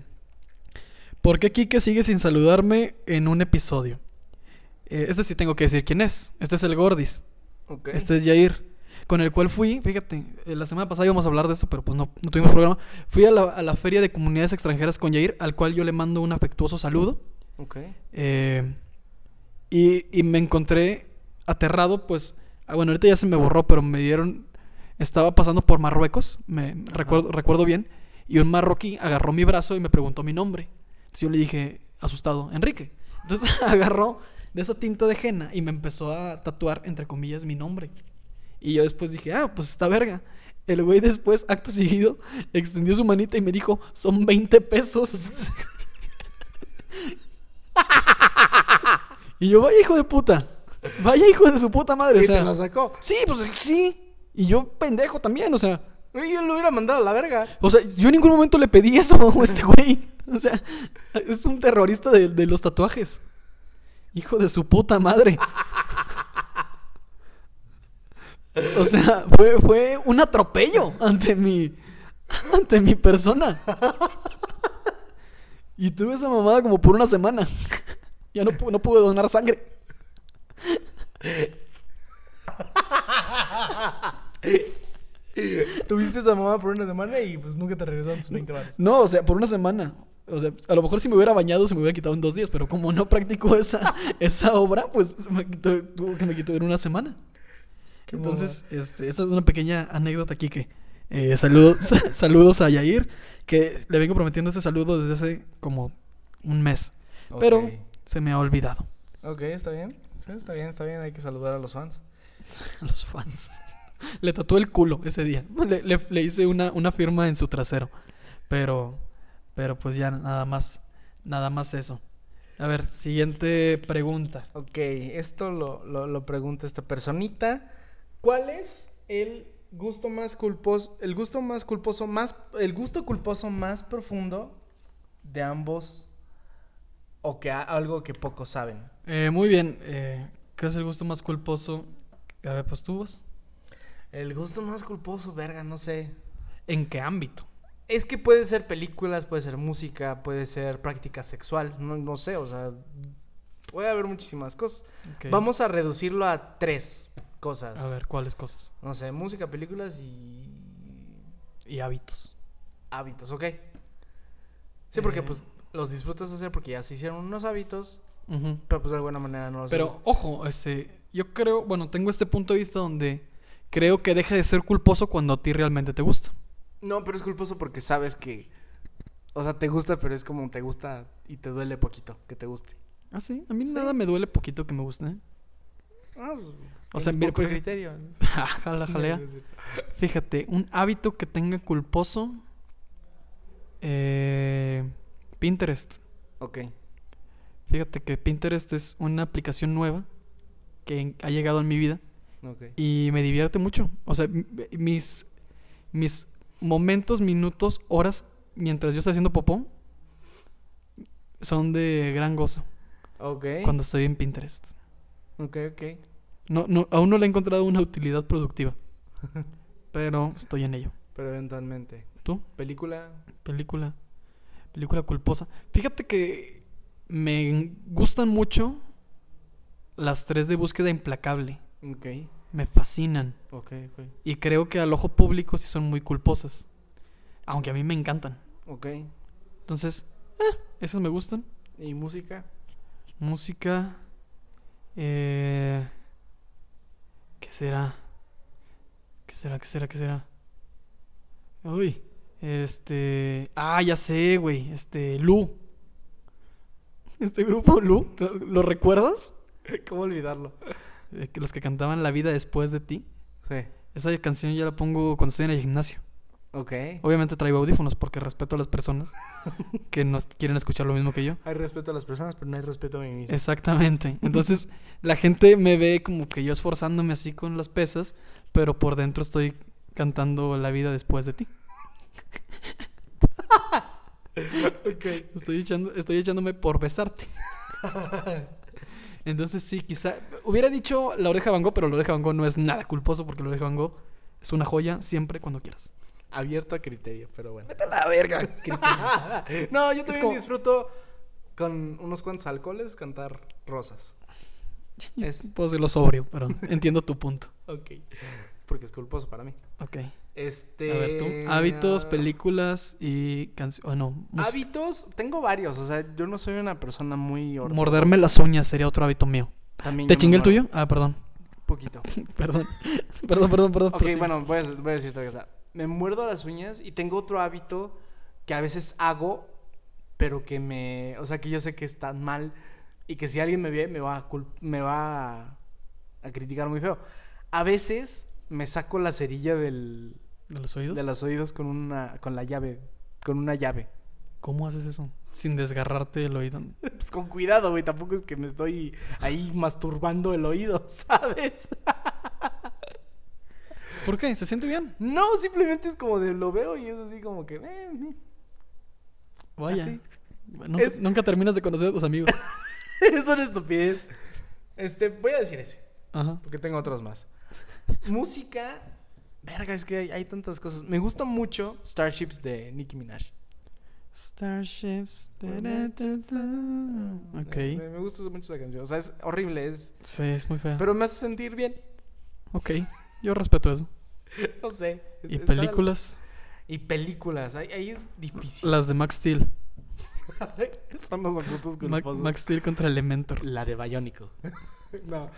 ¿Por qué Kike sigue sin saludarme en un episodio? Eh, este sí tengo que decir quién es. Este es el Gordis. Este es Jair. Con el cual fui, fíjate, eh, la semana pasada íbamos a hablar de eso, pero pues no, no tuvimos programa. Fui a la, a la Feria de Comunidades Extranjeras con Jair, al cual yo le mando un afectuoso saludo. Ok. Eh, y, y me encontré aterrado, pues. ah, bueno, ahorita ya se me borró, pero me dieron. Estaba pasando por Marruecos, me recuerdo, recuerdo bien. Y un marroquí agarró mi brazo y me preguntó mi nombre. Entonces yo le dije, asustado, Enrique. Entonces agarró de esa tinta de henna y me empezó a tatuar, entre comillas, mi nombre. Y yo después dije, ah, pues está verga. El güey después, acto seguido, extendió su manita y me dijo, son 20 pesos. y yo, vaya hijo de puta. Vaya hijo de su puta madre. O Y sea, te la sacó. sí, pues sí. Y yo, pendejo también, o sea. Güey, Yo lo hubiera mandado a la verga. O sea, yo en ningún momento le pedí eso a este güey. O sea, es un terrorista de, de los tatuajes. Hijo de su puta madre. O sea, fue, fue un atropello ante mi. ante mi persona. Y tuve esa mamada como por una semana. Ya no, no pude donar sangre. Tuviste esa mamá por una semana y pues nunca te regresaron tus 20 baros. No, o sea, por una semana. O sea, a lo mejor si me hubiera bañado se me hubiera quitado en dos días, pero como no practico esa, esa obra, pues me quitó- tuvo que me quitó en una semana. Qué Entonces, este, esa es una pequeña anécdota aquí que eh, saludos, saludos a Yair, que le vengo prometiendo ese saludo desde hace como un mes, pero se me ha olvidado Ok, está bien. Está bien, está bien. Hay que saludar a los fans. a los fans. Le tatué el culo ese día. Le, le- le hice una, una firma en su trasero. Pero, pero pues ya nada más, nada más eso. A ver, siguiente pregunta. Ok, esto lo, lo, lo pregunta esta personita. ¿Cuál es el gusto más culposo, el gusto más culposo, más, el gusto culposo más profundo de ambos o que algo que pocos saben? Eh, muy bien. eh, ¿Qué es el gusto más culposo? A ver, pues tú vas. El gusto más culposo, verga, no sé. ¿En qué ámbito? Es que puede ser películas, puede ser música, puede ser práctica sexual, no, no sé, o sea, puede haber muchísimas cosas. Vamos a reducirlo a tres cosas. A ver, ¿cuáles cosas? No sé, música, películas y Y hábitos. hábitos, ¿ok? Sí, porque Eh. pues los disfrutas hacer porque ya se hicieron unos hábitos, pero pues de alguna manera no los Pero ojo, este, yo creo, bueno, tengo este punto de vista donde creo que deja de ser culposo cuando a ti realmente te gusta. No, pero es culposo porque sabes que... O sea, te gusta, pero es como te gusta y te duele poquito que te guste. Ah, sí, a mí Sí. nada me duele poquito que me guste. ¿eh? Ah, pues, O sea, mira, por- criterio. Jala, jalea. Fíjate, un hábito que tenga culposo. eh, Pinterest. Ok. Fíjate que Pinterest es una aplicación nueva que ha llegado en mi vida Y me divierte mucho. O sea, mis, mis momentos, minutos, horas mientras yo estoy haciendo popó son de gran gozo Ok. cuando estoy en Pinterest. Ok, ok. No, no, aún no le he encontrado una utilidad productiva, pero estoy en ello. Pero eventualmente. ¿Tú? Película. Película. Película culposa. Fíjate que me gustan mucho las tres de búsqueda implacable. Ok. Me fascinan. Ok, ok. Y creo que al ojo público sí son muy culposas. Aunque a mí me encantan. Ok. Entonces, eh, esas me gustan. ¿Y música? Música. Eh, ¿Qué será? ¿Qué será? ¿Qué será? ¿Qué será? Uy. Este. Ah, ya sé, güey. Este. Lu. Este grupo Lu. ¿Lo recuerdas? ¿Cómo olvidarlo? Eh, los que cantaban La vida después de ti. Sí. Esa canción ya la pongo cuando estoy en el gimnasio. Ok. Obviamente traigo audífonos porque respeto a las personas que no quieren escuchar lo mismo que yo. Hay respeto a las personas, pero no hay respeto a mí mismo. Exactamente. Entonces, la gente me ve como que yo esforzándome así con las pesas, pero por dentro estoy cantando la vida después de ti. Ok. Estoy echando, estoy echándome por besarte. Entonces sí, quizá hubiera dicho la oreja Van Gogh, pero la oreja Van Gogh no es nada culposo porque la oreja Van Gogh es una joya siempre cuando quieras. Abierto a criterio, pero bueno. Vete a la verga. no, yo también como- disfruto con unos cuantos alcoholes cantar rosas. Es- Puedo decirlo sobrio, pero entiendo tu punto. Ok. Porque es culposo para mí. Ok. Este. A ver tú. Hábitos, ah, películas y canciones. Oh, no. mus- Hábitos, tengo varios. O sea, yo no soy una persona muy. ortodoxa. Morderme las uñas sería otro hábito mío. También ¿Te chingué el tuyo? Ah, perdón. Un poquito. Perdón. perdón, perdón, perdón. Ok, bueno, voy a, voy a decirte otra cosa. Me muerdo las uñas y tengo otro hábito que a veces hago, pero que me. O sea, que yo sé que está mal y que si alguien me ve, me va a, me va a, a criticar muy feo. A veces me saco la cerilla del, ¿De los oídos? de los oídos con una, con la llave, con una llave. ¿Cómo haces eso? Sin desgarrarte el oído. Pues con cuidado, güey. Tampoco es que me estoy ahí masturbando el oído, ¿sabes? ¿Por qué? ¿Se siente bien? No, simplemente es como de lo veo y es así como que. eh, eh. Vaya. Así. Nunca, Es- nunca terminas de conocer a tus amigos. es una estupidez. Este, voy a decir ese, Ajá. porque tengo otros más. Música. Verga, es que hay, hay tantas cosas. Me gusta mucho Starships de Nicki Minaj. Starships. ta, ta, ta, ta. Ok. Me, me gusta mucho esa canción. O sea, es horrible, es. Sí, es muy fea. Pero me hace sentir bien. Ok. Yo respeto eso. No sé. ¿Y películas? Y películas. Ahí, ahí es difícil. Las de Max Steel. Son los gustos Ma- culposos. Max Steel contra Elementor. La de Bionicle. no.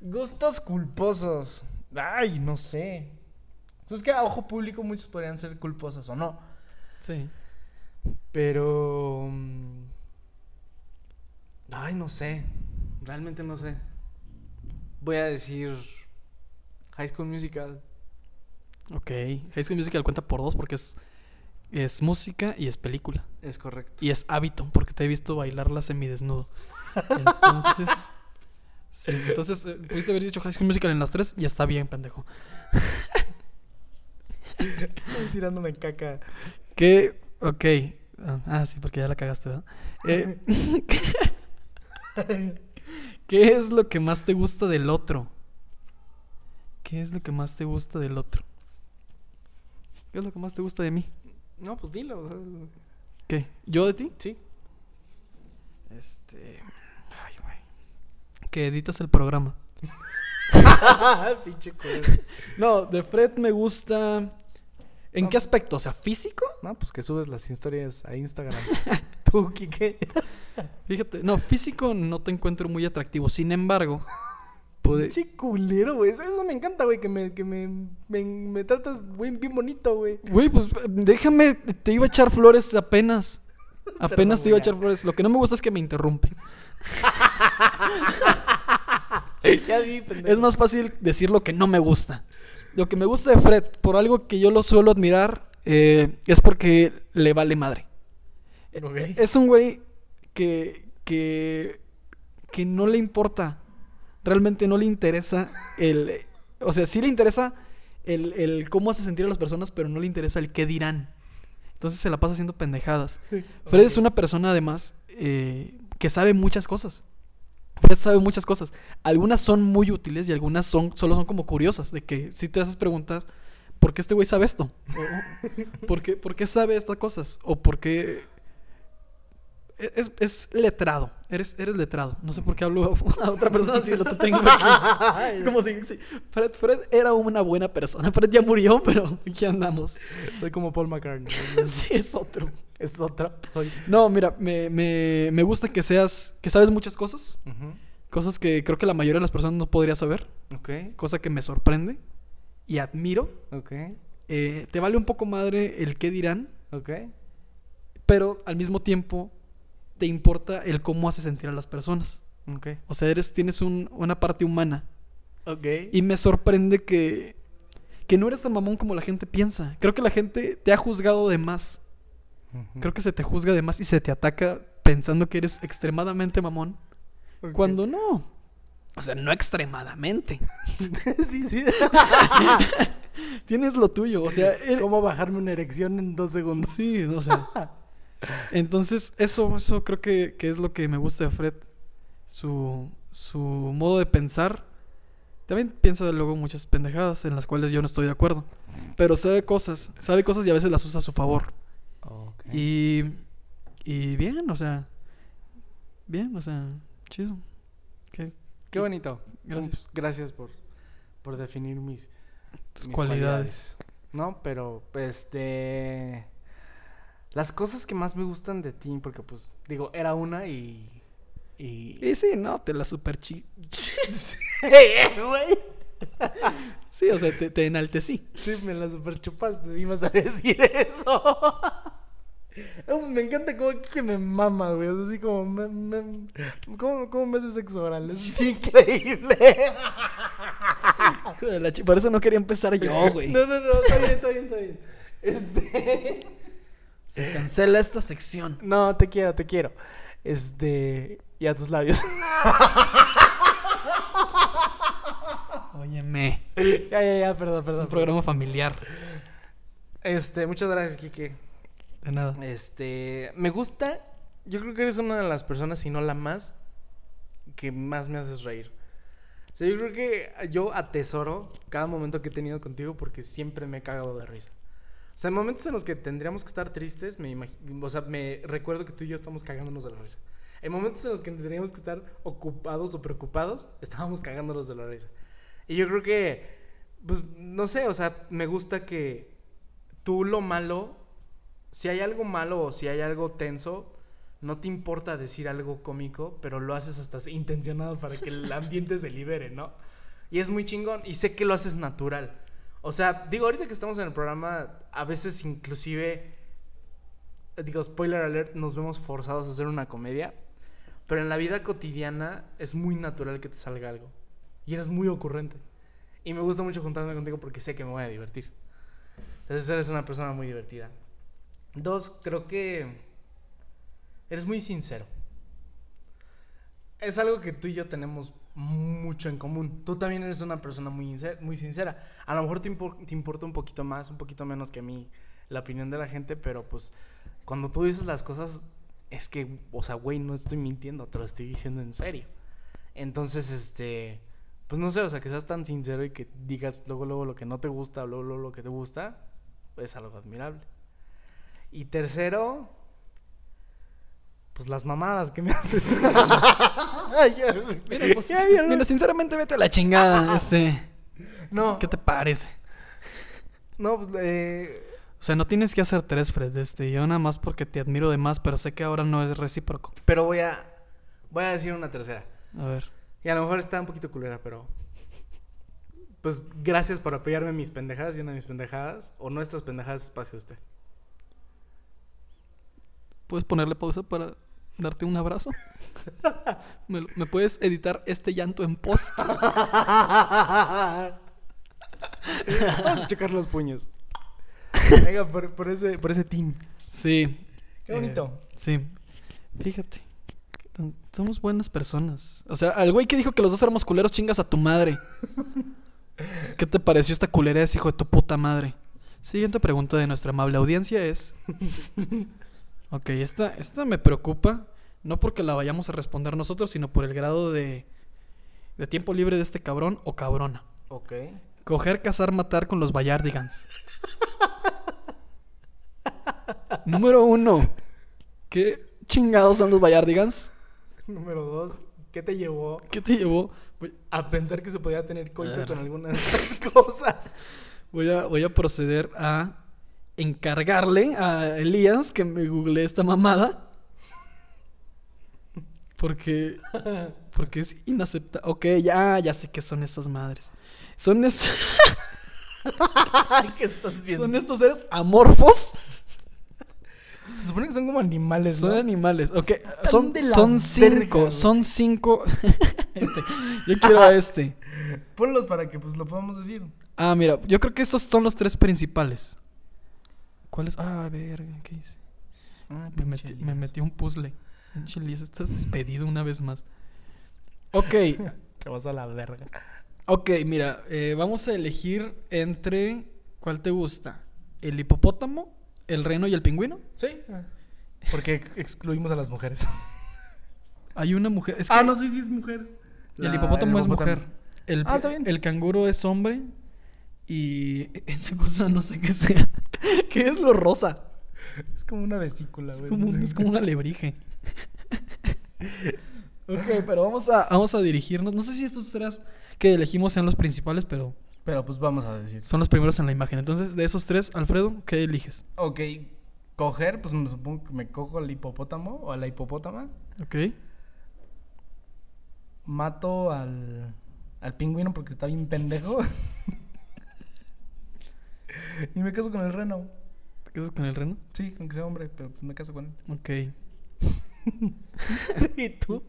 Gustos culposos. Ay, no sé. Pues es que a ojo público muchos podrían ser culposos o no. Sí. Pero. mm, Ay, no sé. Realmente no sé. Voy a decir. High School Musical. Ok. High School Musical cuenta por dos porque es, es música y es película. Es correcto. Y es hábito porque te he visto bailarla semidesnudo. Entonces. Sí, entonces eh, pudiste haber dicho High School Musical en las tres y está bien, pendejo. Estoy tirándome caca. ¿Qué? Ok. Ah, Ah, sí, porque ya la cagaste, ¿verdad? Eh, ¿Qué es lo que más te gusta del otro? ¿Qué es lo que más te gusta del otro? ¿Qué es lo que más te gusta de mí? No, pues dilo. o sea, ¿Qué? ¿Yo de ti? sí. Este. Ay, güey. Que editas el programa. Pinche. No, de Fred me gusta. ¿En No. qué aspecto? O sea, físico. No, pues que subes las historias a Instagram. Tú, Kike. Fíjate, no, físico no te encuentro muy atractivo. Sin embargo, pude. Pinche culero, güey. Eso, eso me encanta, güey. Que me, que me, me, me tratas, güey, bien bonito, güey. Güey, pues déjame, te iba a echar flores apenas. Apenas te iba a echar flores. Lo que no me gusta es que me interrumpe. ya vi, pendejo. Es más fácil decir lo que no me gusta. Lo que me gusta de Fred, por algo que yo lo suelo admirar, eh, es porque le vale madre. Ok. Es un güey que, que, que no le importa. Realmente no le interesa el... O sea, sí le interesa el, el cómo hace sentir a las personas, pero no le interesa el qué dirán. Entonces se la pasa haciendo pendejadas. Fred es una persona además eh, que sabe muchas cosas. Fred sabe muchas cosas. Algunas son muy útiles y algunas son solo son como curiosas. De que si te haces preguntar, ¿por qué este güey sabe esto? O, ¿por, qué, ¿Por qué sabe estas cosas? O por qué... Es, es letrado. Eres, eres letrado. No sé por qué hablo a otra persona si lo tengo aquí. Es como si, si- Fred, Fred era una buena persona. Fred ya murió, pero aquí andamos. Soy como Paul McCartney. Sí, es otro. Es. Soy- No, mira, me, me, me gusta que seas, que sabes muchas cosas, cosas que creo que la mayoría de las personas no podría saber, Ok, cosa que me sorprende y admiro. ok, Eh, te vale un poco madre el qué dirán, ok. pero al mismo tiempo te importa el cómo hace sentir a las personas. Ok. O sea, eres, tienes un- una parte humana Ok. y me sorprende que, que no eres tan mamón como la gente piensa. Creo que la gente te ha juzgado de más. Creo que se te juzga de más y se te ataca pensando que eres extremadamente mamón. Cuando no. O sea, no extremadamente. sí, sí. Tienes lo tuyo. O sea, eres- ¿Cómo bajarme una erección en dos segundos? sí, o sea. Entonces, eso, eso creo que, que es lo que me gusta de Fred. Su, su modo de pensar. También piensa luego muchas pendejadas en las cuales yo no estoy de acuerdo. Pero sabe cosas. Sabe cosas y a veces las usa a su favor. Y, y bien, o sea. Bien, o sea, chido. ¿Qué, Qué bonito. Gracias. Gracias por, por definir mis, Tus mis cualidades. No, pero este las cosas que más me gustan de ti, porque pues digo, era una y y Y sí, no, te la super chi... güey. Sí, o sea, te, te enaltecí. Sí, me la super chupaste, ibas a decir eso. Pues me encanta cómo que me mama, güey. Es así como me, me- ¿cómo, cómo me hace sexo oral? Es increíble. Por eso no quería empezar yo, güey. No, no, no, está bien, está bien, está bien. Este. Se cancela esta sección. No, te quiero, te quiero. Este. Y a tus labios. Óyeme. ya, ya, ya, perdón, Es perdón. un programa familiar. Este, muchas gracias, Kike. De nada. Este, me gusta. Yo creo que eres una de las personas, si no la más, que más me haces reír. O sea, yo creo que yo atesoro cada momento que he tenido contigo porque siempre me he cagado de risa. O sea, en momentos en los que tendríamos que estar tristes, me o sea, me recuerdo que tú y yo estamos cagándonos de la risa. En momentos en los que tendríamos que estar ocupados o preocupados, estábamos cagándonos de la risa. Y yo creo que, pues, no sé, o sea, me gusta que tú lo malo, si hay algo malo o si hay algo tenso, no te importa decir algo cómico, pero lo haces hasta intencionado para que el ambiente se libere, ¿no? Y es muy chingón y sé que lo haces natural. O sea, digo, ahorita que estamos en el programa, a veces inclusive, digo, spoiler alert, nos vemos forzados a hacer una comedia, pero en la vida cotidiana es muy natural que te salga algo. Y eres muy ocurrente. Y me gusta mucho juntarme contigo porque sé que me voy a divertir. Entonces eres una persona muy divertida. Dos, creo que eres muy sincero. Es algo que tú y yo tenemos mucho en común. Tú también eres una persona muy, sincera. A lo mejor te, te importa un poquito más, un poquito menos que a mí la opinión de la gente, pero pues cuando tú dices las cosas es que, o sea, güey, no estoy mintiendo, te lo estoy diciendo en serio. Entonces, este, pues no sé, o sea, que seas tan sincero y que digas luego, luego lo que no te gusta, luego, luego lo que te gusta, es algo admirable. Y tercero, pues las mamadas que me haces. Mira, pues, Ya vieron. mira, sinceramente, vete a la chingada. Este, no, ¿qué te parece? no, pues, eh, O sea, no tienes que hacer tres, Fred. Este, yo nada más porque te admiro de más, pero sé que ahora no es recíproco. pero voy a, voy a decir una tercera. A ver. Y a lo mejor está un poquito culera, pero. Pues gracias por apoyarme en mis pendejadas y una de mis pendejadas, o nuestras pendejadas, espacio usted. ¿Puedes ponerle pausa para darte un abrazo? ¿Me, puedes editar este llanto en post? Vamos a checar los puños. Venga, por, por ese, por ese team. Sí. Qué bonito. Eh, sí. Fíjate. Somos buenas personas. O sea, al güey que dijo que los dos éramos culeros, chingas a tu madre. ¿Qué te pareció esta culerez, hijo de tu puta madre? Siguiente pregunta de nuestra amable audiencia es... Ok, esta, esta me preocupa. No porque la vayamos a responder nosotros, sino por el grado de, de tiempo libre de este cabrón o cabrona. Ok. Coger, cazar, matar con los Bayardigans. Número uno. ¿Qué chingados son los Bayardigans? Número dos, ¿qué te llevó ¿Qué te llevó? Voy, a pensar que se podía tener coito con algunas de estas cosas? voy a, voy a proceder a encargarle a Elías que me googlee esta mamada. Porque, porque es inaceptable. Ok, ya, ya sé qué son esas madres. Son, es- ¿Qué estás viendo? son estos seres amorfos. Se supone que son como animales, Son ¿no? animales. Ok, son, son cinco. son cinco. este. Yo quiero a este. Ponlos para que pues lo podamos decir. Ah, mira, yo creo que estos son los tres principales. ¿Cuáles? Ah, verga, ¿qué hice? Me metí, me metí un puzzle. Elías, estás despedido una vez más. Ok, Te vas a la verga. ok, mira, eh, vamos a elegir entre. ¿Cuál te gusta? ¿El hipopótamo, el reno y el pingüino? Sí. Porque ex- excluimos a las mujeres. Hay una mujer. Es ah, no sé si es mujer. el hipopótamo el es hipopótamo. mujer. El, Ah, está bien. el canguro es hombre. Y esa cosa no sé qué sea. ¿Qué es lo rosa? Es como una vesícula, Es güey. como, un- es como un alebrije. Ok, pero vamos a, vamos a dirigirnos. No sé si estos tres que elegimos sean los principales, pero Pero pues vamos a decir. son los primeros en la imagen. Entonces, de esos tres, Alfredo, ¿qué eliges? Ok, coger, pues me supongo que me cojo al hipopótamo o a la hipopótama. Ok. Mato al, al pingüino porque está bien pendejo. y me caso con el reno. ¿Te quedas con el reno? Sí, aunque sea hombre, pero pues me caso con él. Ok. ¿Y tú?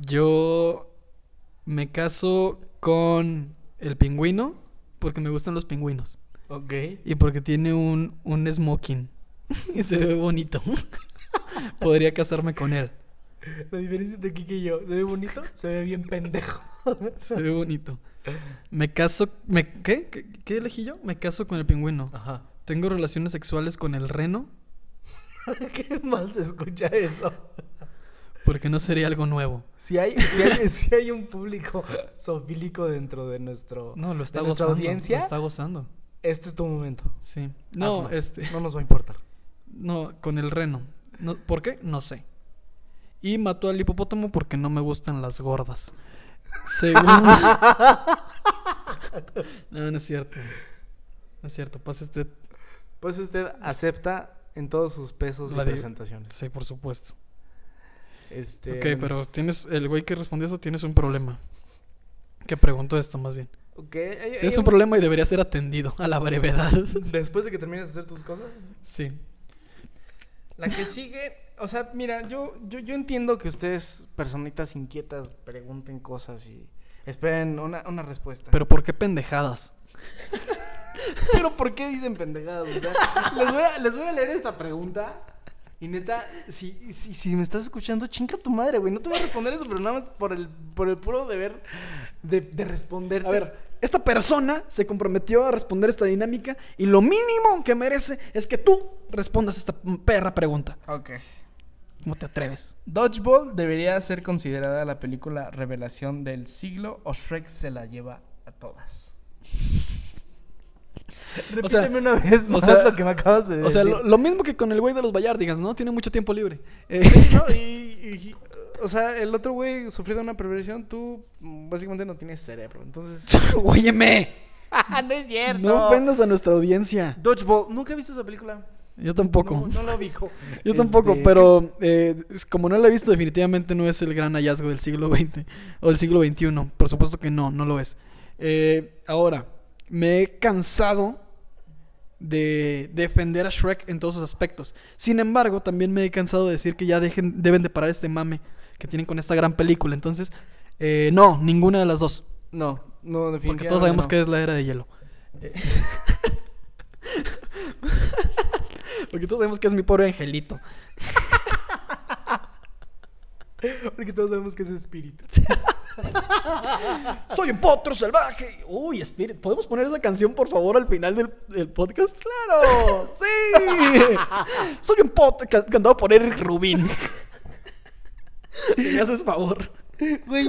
Yo me caso con el pingüino porque me gustan los pingüinos. Ok. Y porque tiene un, un smoking. y se ve bonito. Podría casarme con él. La diferencia entre Kike y yo, ¿se ve bonito? Se ve bien pendejo. Se ve bonito. Me caso. Me, ¿qué? ¿Qué? qué elegí yo? Me caso con el pingüino. Ajá. Tengo relaciones sexuales con el reno Qué mal se escucha eso. porque no sería algo nuevo. Si hay, si hay, si hay un público zoofílico dentro de nuestro... No, lo está ¿De nuestra audiencia? Lo está gozando. Este es tu momento. Sí. No, Hazlo. este. No nos va a importar. No, con el reno. No, ¿Por qué? No sé. Y mató al hipopótamo porque no me gustan las gordas. Según. no, no es cierto. No es cierto. Pasa usted. Pues usted acepta en todos sus pesos La y de- presentaciones. Sí, por supuesto. Este... Ok, pero tienes. El güey que respondió eso tienes un problema. Que preguntó esto más bien. Ok, hay- hay Tienes un un- problema y debería ser atendido a la brevedad. Después de que termines de hacer tus cosas. sí. La que sigue, o sea, mira, yo, yo, yo entiendo que ustedes, personitas inquietas, pregunten cosas y esperen una, una respuesta. Pero ¿por qué pendejadas? Pero ¿por qué dicen pendejadas? O sea, les, voy a, les voy a leer esta pregunta. Y neta, si, si, si me estás escuchando, chinga tu madre, güey. No te voy a responder eso, pero nada más por el, por el puro deber de, de responderte. A ver, esta persona se comprometió a responder esta dinámica y lo mínimo que merece es que tú respondas esta perra pregunta. Ok. ¿Cómo te atreves? Dodgeball debería ser considerada la película revelación del siglo o Shrek se la lleva a todas. O sea, Repíteme una vez más sea, lo que me acabas de decir. O sea, lo, lo mismo que con el güey de los Bayardigans, ¿no? Tiene mucho tiempo libre. Eh, Sí, ¿no? Y, y- o sea, el otro güey sufrió de una perversión, tú mm, básicamente no tienes cerebro. Entonces, Óyeme, no es cierto. no ofendas a nuestra audiencia. Dodgeball, nunca he visto esa película. Yo tampoco. No, no la ubico. Yo tampoco, Este, pero eh, como no la he visto, definitivamente no es el gran hallazgo del siglo XX o del siglo XXI. Por supuesto que no, no lo es. Eh, ahora, me he cansado de defender a Shrek en todos sus aspectos. Sin embargo, también me he cansado de decir que ya dejen, deben de parar este mame que tienen con esta gran película. Entonces, eh, no, ninguna de las dos. No, no, definitivamente. Porque todos sabemos no. que es la era de hielo. Porque todos sabemos que es mi pobre angelito. Porque todos sabemos que es espíritu. Soy un potro salvaje. Uy, Spirit. ¿Podemos poner esa canción, por favor, al final del, del podcast? ¡Claro! ¡Sí! Soy un potro ca- cantado por Eric Rubin. si me haces favor. Güey,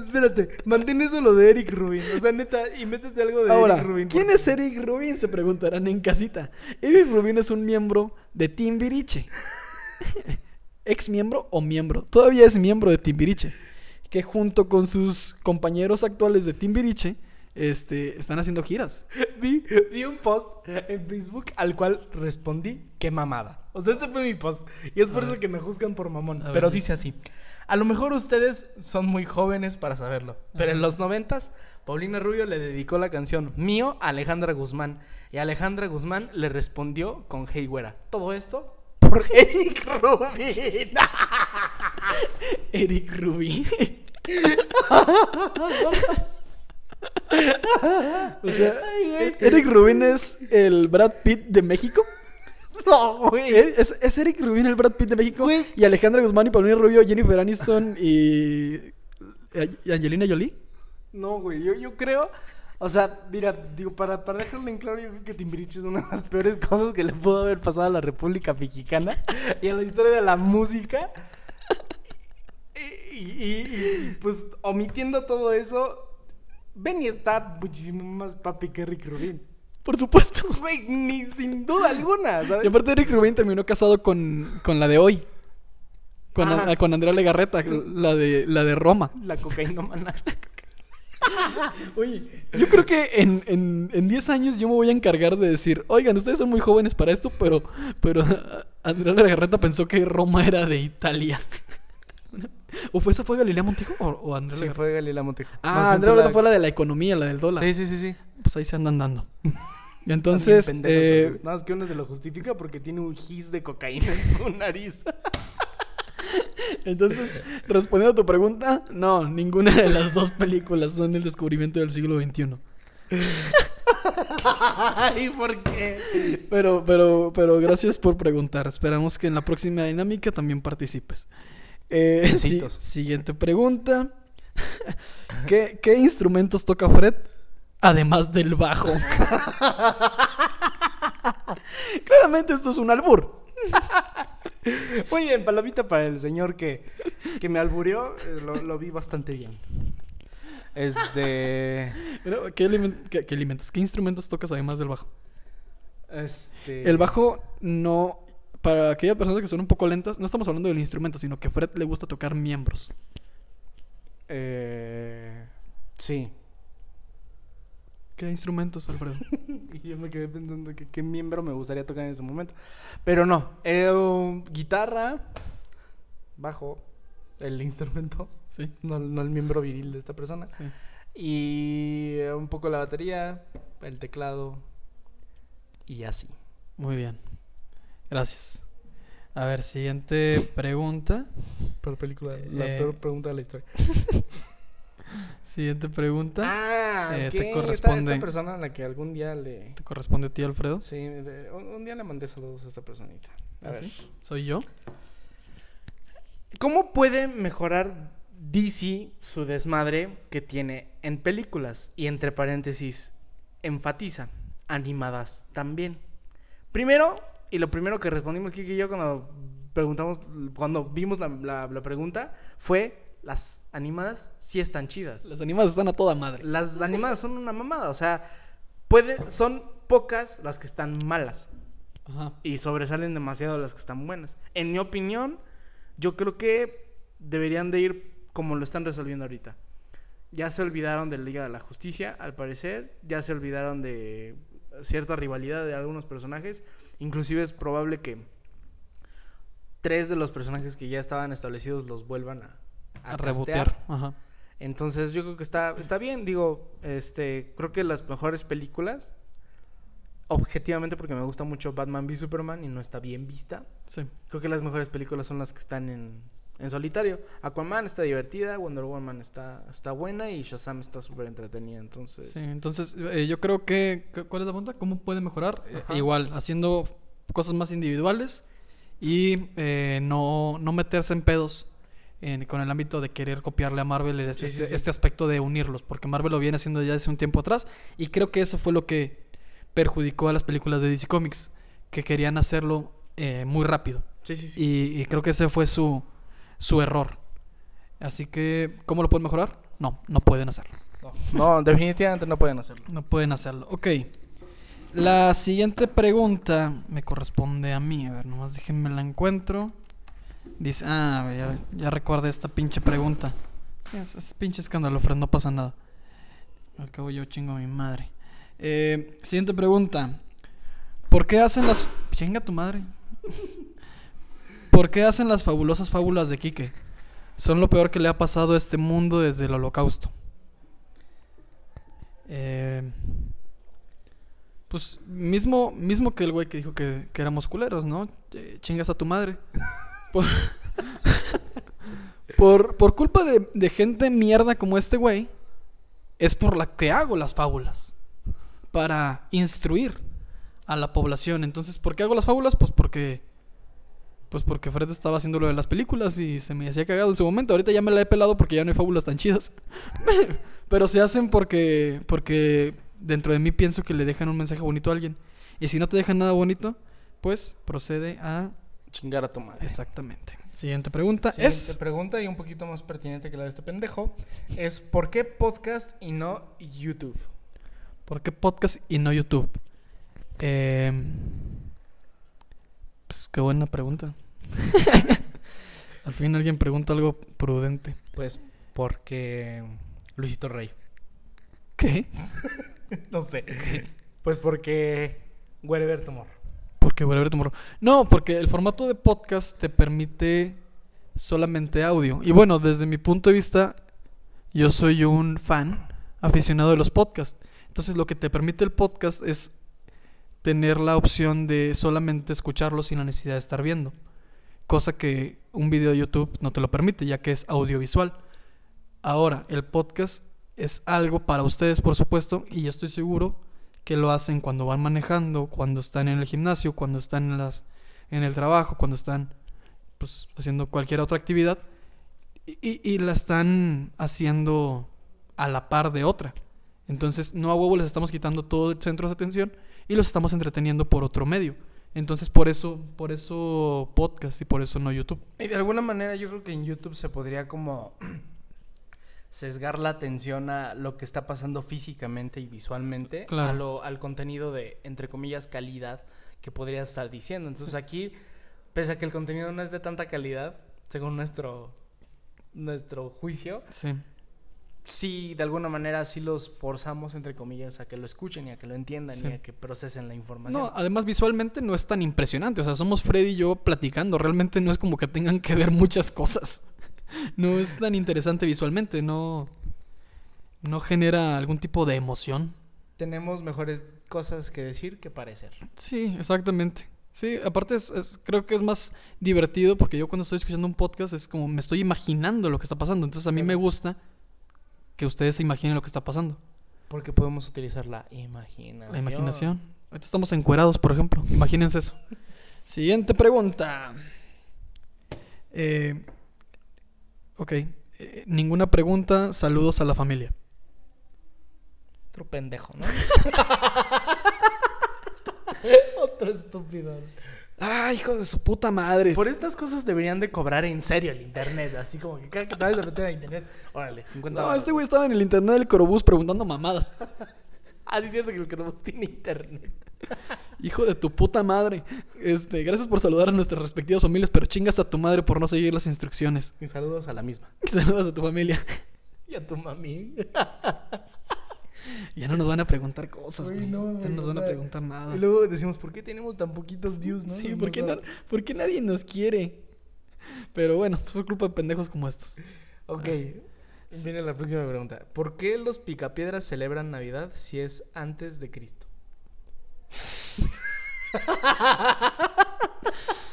espérate, mantén eso lo de Eric Rubin. O sea, neta, y métete algo de Ahora, Eric Rubin. ¿quién es Eric Rubin? Se preguntarán en casita. Eric Rubin es un miembro de Timbiriche. Ex miembro o miembro. Todavía es miembro de Timbiriche. Que junto con sus compañeros actuales de Timbiriche, este, están haciendo giras. Vi, vi un post en Facebook al cual respondí, qué mamada. O sea, ese fue mi post. Y es por eso que me juzgan por mamón. Pero di. dice así. A lo mejor ustedes son muy jóvenes para saberlo. Pero en los noventas, Paulina Rubio le dedicó la canción Mío a Alejandra Guzmán. Y Alejandra Guzmán le respondió con Hey Güera. Todo esto por Eric Rubin. Eric Rubin. o sea, Eric Rubin es el Brad Pitt de México. no, güey. ¿Es, es- Eric Rubin el Brad Pitt de México. Güey. Y Alejandra Guzmán y Paulina Rubio, Jennifer Aniston y, y Angelina Jolie. No, güey, yo, yo creo. O sea, mira, digo, para, para dejarlo en claro, yo creo que Timbiriche es una de las peores cosas que le pudo haber pasado a la República Mexicana y a la historia de la música. Y, y- y- y, pues, omitiendo todo eso, Benny está muchísimo más papi que Rick Rubin. Por supuesto. Güey, ni sin duda alguna, ¿sabes? Y aparte Eric Rubin terminó casado con, con la de hoy. Con, a- con Andrea Legarreta, la de, la de Roma. La cocaína Oye, yo creo que en, en, en 10 años yo me voy a encargar de decir, oigan, ustedes son muy jóvenes para esto, pero, pero Andrea Legarreta pensó que Roma era de Italia. ¿O fue esa fue Galilea Montijo o, o Andrea Sí, fue Galilea Montejo. Ah, Andrea Legarreta fue la de la economía, la del dólar. Sí, sí, sí, sí. Pues ahí se andan dando. Entonces, pendejo, eh, entonces. Nada más que uno se lo justifica porque tiene un gis de cocaína en su nariz. entonces, respondiendo a tu pregunta, no, ninguna de las dos películas son el descubrimiento del siglo XXI. Ay, ¿por qué? Pero, pero, pero gracias por preguntar. Esperamos que en la próxima dinámica también participes. Eh, si- siguiente pregunta. ¿Qué, ¿Qué instrumentos toca Fred? Además del bajo. Claramente esto es un albur. Muy bien, palomita para el señor que, que me alburió. eh, Lo, lo vi bastante bien. Este. Pero, ¿qué, alimen- qué- qué alimentos? ¿Qué instrumentos tocas además del bajo? Este. El bajo no. Para aquellas personas que son un poco lentas, no estamos hablando del instrumento, sino que Fred le gusta tocar miembros. Eh, sí. ¿Qué instrumentos, Alfredo? Y yo me quedé pensando que qué miembro me gustaría tocar en ese momento. Pero no. eh, guitarra, bajo, el instrumento, Sí. no, no el miembro viril de esta persona. sí. Y eh, un poco la batería, el teclado y así. Muy bien. Gracias. A ver, siguiente pregunta. Peor película, la Eh. peor pregunta de la historia. Siguiente pregunta. Ah, Eh, ok, te esta- corresponde. Esta, persona a la que algún día le... ¿Te corresponde a ti, Alfredo? Sí, un, un día le mandé saludos a esta personita. A ¿Ah, ver. sí? ¿Soy yo? ¿Cómo puede mejorar DC su desmadre que tiene en películas? Y entre paréntesis, enfatiza, animadas también. Primero, y lo primero que respondimos Kiki y yo cuando preguntamos, cuando vimos la, la- la pregunta, fue las animadas sí están chidas. Las animadas están a toda madre. Las animadas son una mamada, o sea, puede, son pocas las que están malas Ajá. y sobresalen demasiado las que están buenas. En mi opinión, yo creo que deberían de ir como lo están resolviendo ahorita. Ya se olvidaron de la Liga de la Justicia, al parecer, ya se olvidaron de cierta rivalidad de algunos personajes, inclusive es probable que tres de los personajes que ya estaban establecidos los vuelvan a, A, a rebotear. Ajá. Entonces yo creo que está, está bien, digo, este, creo que las mejores películas, objetivamente porque me gusta mucho Batman v Superman y no está bien vista, Sí. creo que las mejores películas son las que están en, en solitario. Aquaman está divertida, Wonder Woman está, está buena y Shazam está súper entretenida, entonces... Sí, entonces eh, yo creo que... cu- ¿Cuál es la pregunta? ¿Cómo puede mejorar? Eh, igual, haciendo cosas más individuales y eh, no, no meterse en pedos en- con el ámbito de querer copiarle a Marvel este, Sí, sí, sí. este aspecto de unirlos, porque Marvel lo viene haciendo ya hace un tiempo atrás y creo que eso fue lo que perjudicó a las películas de DC Comics, que querían hacerlo eh, muy rápido. Sí, sí, sí. Y, y creo que ese fue su, su error. Así que, ¿cómo lo pueden mejorar? No, no pueden hacerlo. No, no, definitivamente no pueden hacerlo. No pueden hacerlo. Ok. La siguiente pregunta me corresponde a mí. A ver, nomás déjenme la encuentro. Dice, ah, ya, ya recuerdo esta pinche pregunta. Sí, es, es pinche escándalo, Fred, no pasa nada. Al cabo yo chingo a mi madre. Eh, siguiente pregunta. ¿Por qué hacen las... Chinga tu madre. ¿Por qué hacen las fabulosas fábulas de Quique? Son lo peor que le ha pasado a este mundo desde el holocausto. Eh, pues mismo, mismo que el güey que dijo que, éramos culeros, ¿no? Eh, chingas a tu madre. Por, por, por culpa de, de gente mierda como este güey, es por la que hago las fábulas. Para instruir a la población. Entonces, ¿por qué hago las fábulas? Pues porque... Pues porque Fred estaba haciendo lo de las películas y se me hacía cagado en su momento. Ahorita ya me la he pelado porque ya no hay fábulas tan chidas. Pero se hacen porque, porque dentro de mí pienso que le dejan un mensaje bonito a alguien. Y si no te dejan nada bonito, pues procede a... Chingar a tu madre. Exactamente. Siguiente pregunta Siguiente es... pregunta y un poquito más pertinente que la de este pendejo es ¿por qué podcast y no YouTube? ¿Por qué podcast y no YouTube? Eh, pues qué buena pregunta. Al fin alguien pregunta algo prudente. Pues porque Luisito Rey. ¿Qué? No sé. Pues porque Wherever Tomorrow. Porque Tomorrow. No, porque el formato de podcast te permite solamente audio. Y bueno, desde mi punto de vista, yo soy un fan aficionado de los podcasts. Entonces, lo que te permite el podcast es tener la opción de solamente escucharlo sin la necesidad de estar viendo. Cosa que un video de YouTube no te lo permite, ya que es audiovisual. Ahora, el podcast es algo para ustedes, por supuesto, y estoy seguro que lo hacen cuando van manejando, cuando están en el gimnasio, cuando están en las en el trabajo, cuando están pues haciendo cualquier otra actividad y- y la están haciendo a la par de otra. Entonces, no a huevo les estamos quitando todo el centro de atención y los estamos entreteniendo por otro medio. Entonces, por eso, por eso podcast y por eso no YouTube. Y de alguna manera yo creo que en YouTube se podría como sesgar la atención a lo que está pasando físicamente y visualmente Claro. a lo, al contenido de, entre comillas, calidad que podrías estar diciendo. Entonces aquí, pese a que el contenido no es de tanta calidad, según nuestro, nuestro juicio, Sí. Sí, de alguna manera sí los forzamos, entre comillas, a que lo escuchen y a que lo entiendan Sí. y a que procesen la información. No, además visualmente no es tan impresionante. O sea, somos Freddy y yo platicando. Realmente no es como que tengan que ver muchas cosas. No es tan interesante visualmente. No, no genera algún tipo de emoción. Tenemos mejores cosas que decir que parecer. Sí, exactamente. Sí, aparte es, es- creo que es más divertido porque yo cuando estoy escuchando un podcast es como me estoy imaginando lo que está pasando. Entonces a mí me gusta que ustedes se imaginen lo que está pasando. Porque podemos utilizar la imaginación. La imaginación. Ahorita estamos encuerados, por ejemplo. Imagínense eso. Siguiente pregunta. Eh, ok. eh, ninguna pregunta. Saludos a la familia. Otro pendejo, ¿no? Otro estúpido. Ah, hijos de su puta madre. Por estas cosas deberían de cobrar en serio el internet. Así como que cada que te vayas a meter a internet, órale, 50 No, este güey estaba en el internet del Corobús preguntando mamadas. Ah, sí es cierto que el Chromebook tiene internet. Hijo de tu puta madre. Este, gracias por saludar a nuestras respectivas familias, pero chingas a tu madre por no seguir las instrucciones. Y saludos a la misma. Saludos a tu familia. Y a tu mami. Ya no nos van a preguntar cosas, güey. no, ya no nos van a preguntar nada. Y luego decimos, ¿por qué tenemos tan poquitos views, no? Sí, No ¿por qué, na- por qué nadie nos quiere? Pero bueno, pues por culpa de pendejos como estos. Ok. Viene la próxima pregunta. ¿Por qué los picapiedras celebran Navidad si es antes de Cristo?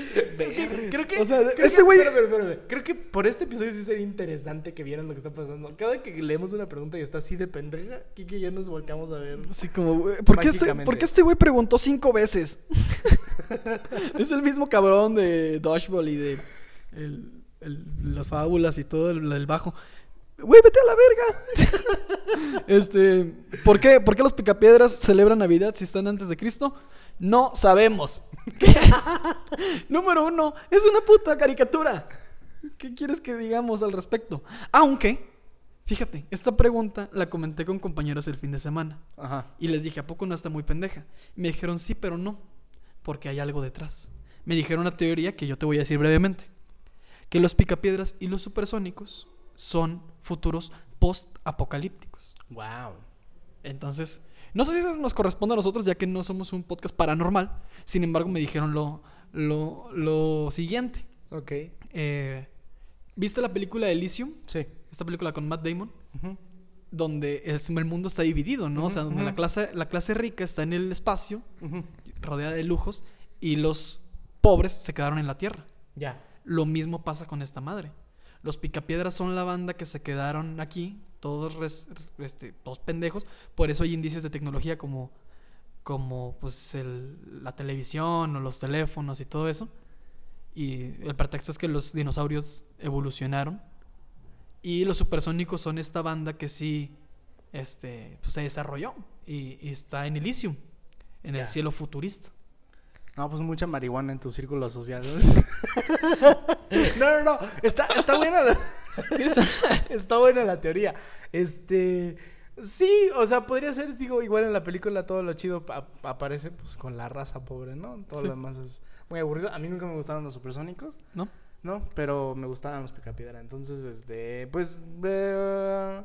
Creo que, O sea, creo que- güey-. Creo que por este episodio sí sería interesante que vieran lo que está pasando. Cada que leemos una pregunta y está así de pendeja, Kike y yo nos volteamos a ver. Así como, güey, ¿por qué, este, por qué este güey preguntó cinco veces? es el mismo cabrón de Dodgeball y de el- el- las fábulas y todo el, el bajo. Güey, vete a la verga. este, ¿por qué, ¿por qué los picapiedras celebran Navidad si están antes de Cristo? No sabemos. Número uno, es una puta caricatura. ¿Qué quieres que digamos al respecto? Aunque, fíjate, esta pregunta la comenté con compañeros el fin de semana. Ajá. Y les dije, ¿a poco no está muy pendeja? Me dijeron, sí, pero no, porque hay algo detrás. Me dijeron una teoría que yo te voy a decir brevemente. Que los picapiedras y los supersónicos son futuros post-apocalípticos. Wow. Entonces, no sé si eso nos corresponde a nosotros, ya que no somos un podcast paranormal. Sin embargo, me dijeron lo, lo, lo siguiente. Ok. Eh, ¿Viste la película Elysium? Sí. Esta película con Matt Damon. Donde es- el mundo está dividido, ¿no? o sea, donde la clase, la clase rica está en el espacio, rodeada de lujos, y los pobres se quedaron en la tierra. Ya. Lo mismo pasa con esta madre. Los picapiedras son la banda que se quedaron aquí, todos, res- este, todos pendejos. Por eso hay indicios de tecnología como, como pues el- la televisión o los teléfonos y todo eso. Y el pretexto es que los dinosaurios evolucionaron. Y los supersónicos son esta banda que sí este, pues, se desarrolló y, y está en Elysium, en el cielo futurista. No, pues mucha marihuana en tu círculo social. no, no, no. Está, está buena. está buena la teoría. Este. Sí, o sea, podría ser, digo, igual en la película todo lo chido pa- aparece pues con la raza pobre, ¿no? Todo Sí. lo demás es muy aburrido. A mí nunca me gustaron los supersónicos. ¿No? No, pero me gustaban los picapiedra. Entonces, este, pues, eh,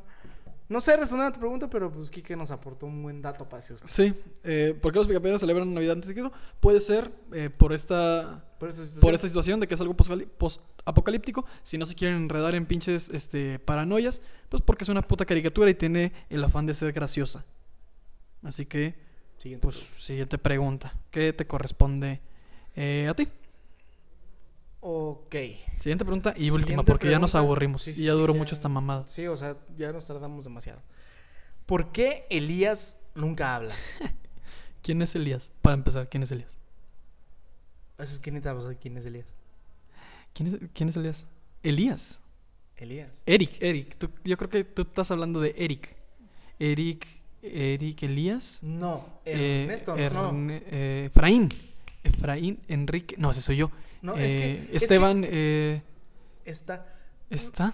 no sé responder a tu pregunta, pero pues Kike nos aportó un buen dato para. Sí, eh, ¿por qué los picapiedras celebran Navidad antes de Cristo? Puede ser eh, por esta Por esa situación. por esa situación de que es algo post-apocalíptico, si no se quieren enredar en pinches este, paranoias, pues porque es una puta caricatura y tiene el afán de ser graciosa. Así que, Siguiente. pues, siguiente pregunta. ¿Qué te corresponde eh, a ti? ok. Siguiente pregunta y Siguiente última, porque ya nos pregunta. aburrimos Sí, y ya sí, duró ya. mucho esta mamada. Sí, o sea, ya nos tardamos demasiado. ¿Por qué Elías nunca habla? ¿Quién es Elías? Para empezar, ¿quién es Elías? Saber quién es Elías. ¿Quién es, quién es Elías? Elías. Elías. Eric, Eric. Tú- yo creo que tú estás hablando de Eric. Eric, Eric Elías. No, Eh, Ernesto, no. Erne- eh, Efraín. Efraín, Enrique. No, ese soy yo. No, Eh, es que- es que- Esteban, eh, Está. ¿está?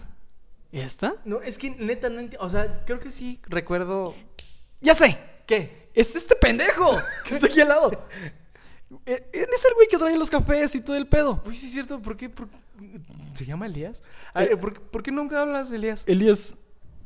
¿Está? No, es que neta no entiendo. O sea, creo que sí recuerdo. ¡Ya sé! ¿Qué? ¡Es este pendejo! Que está aquí al lado. Eh, Es el güey que trae los cafés y todo el pedo. Uy, sí es cierto. ¿Por qué? ¿Por- ¿Se llama Elías? Ay, Eh, ¿por, qué- por qué nunca hablas, Elías? Elías,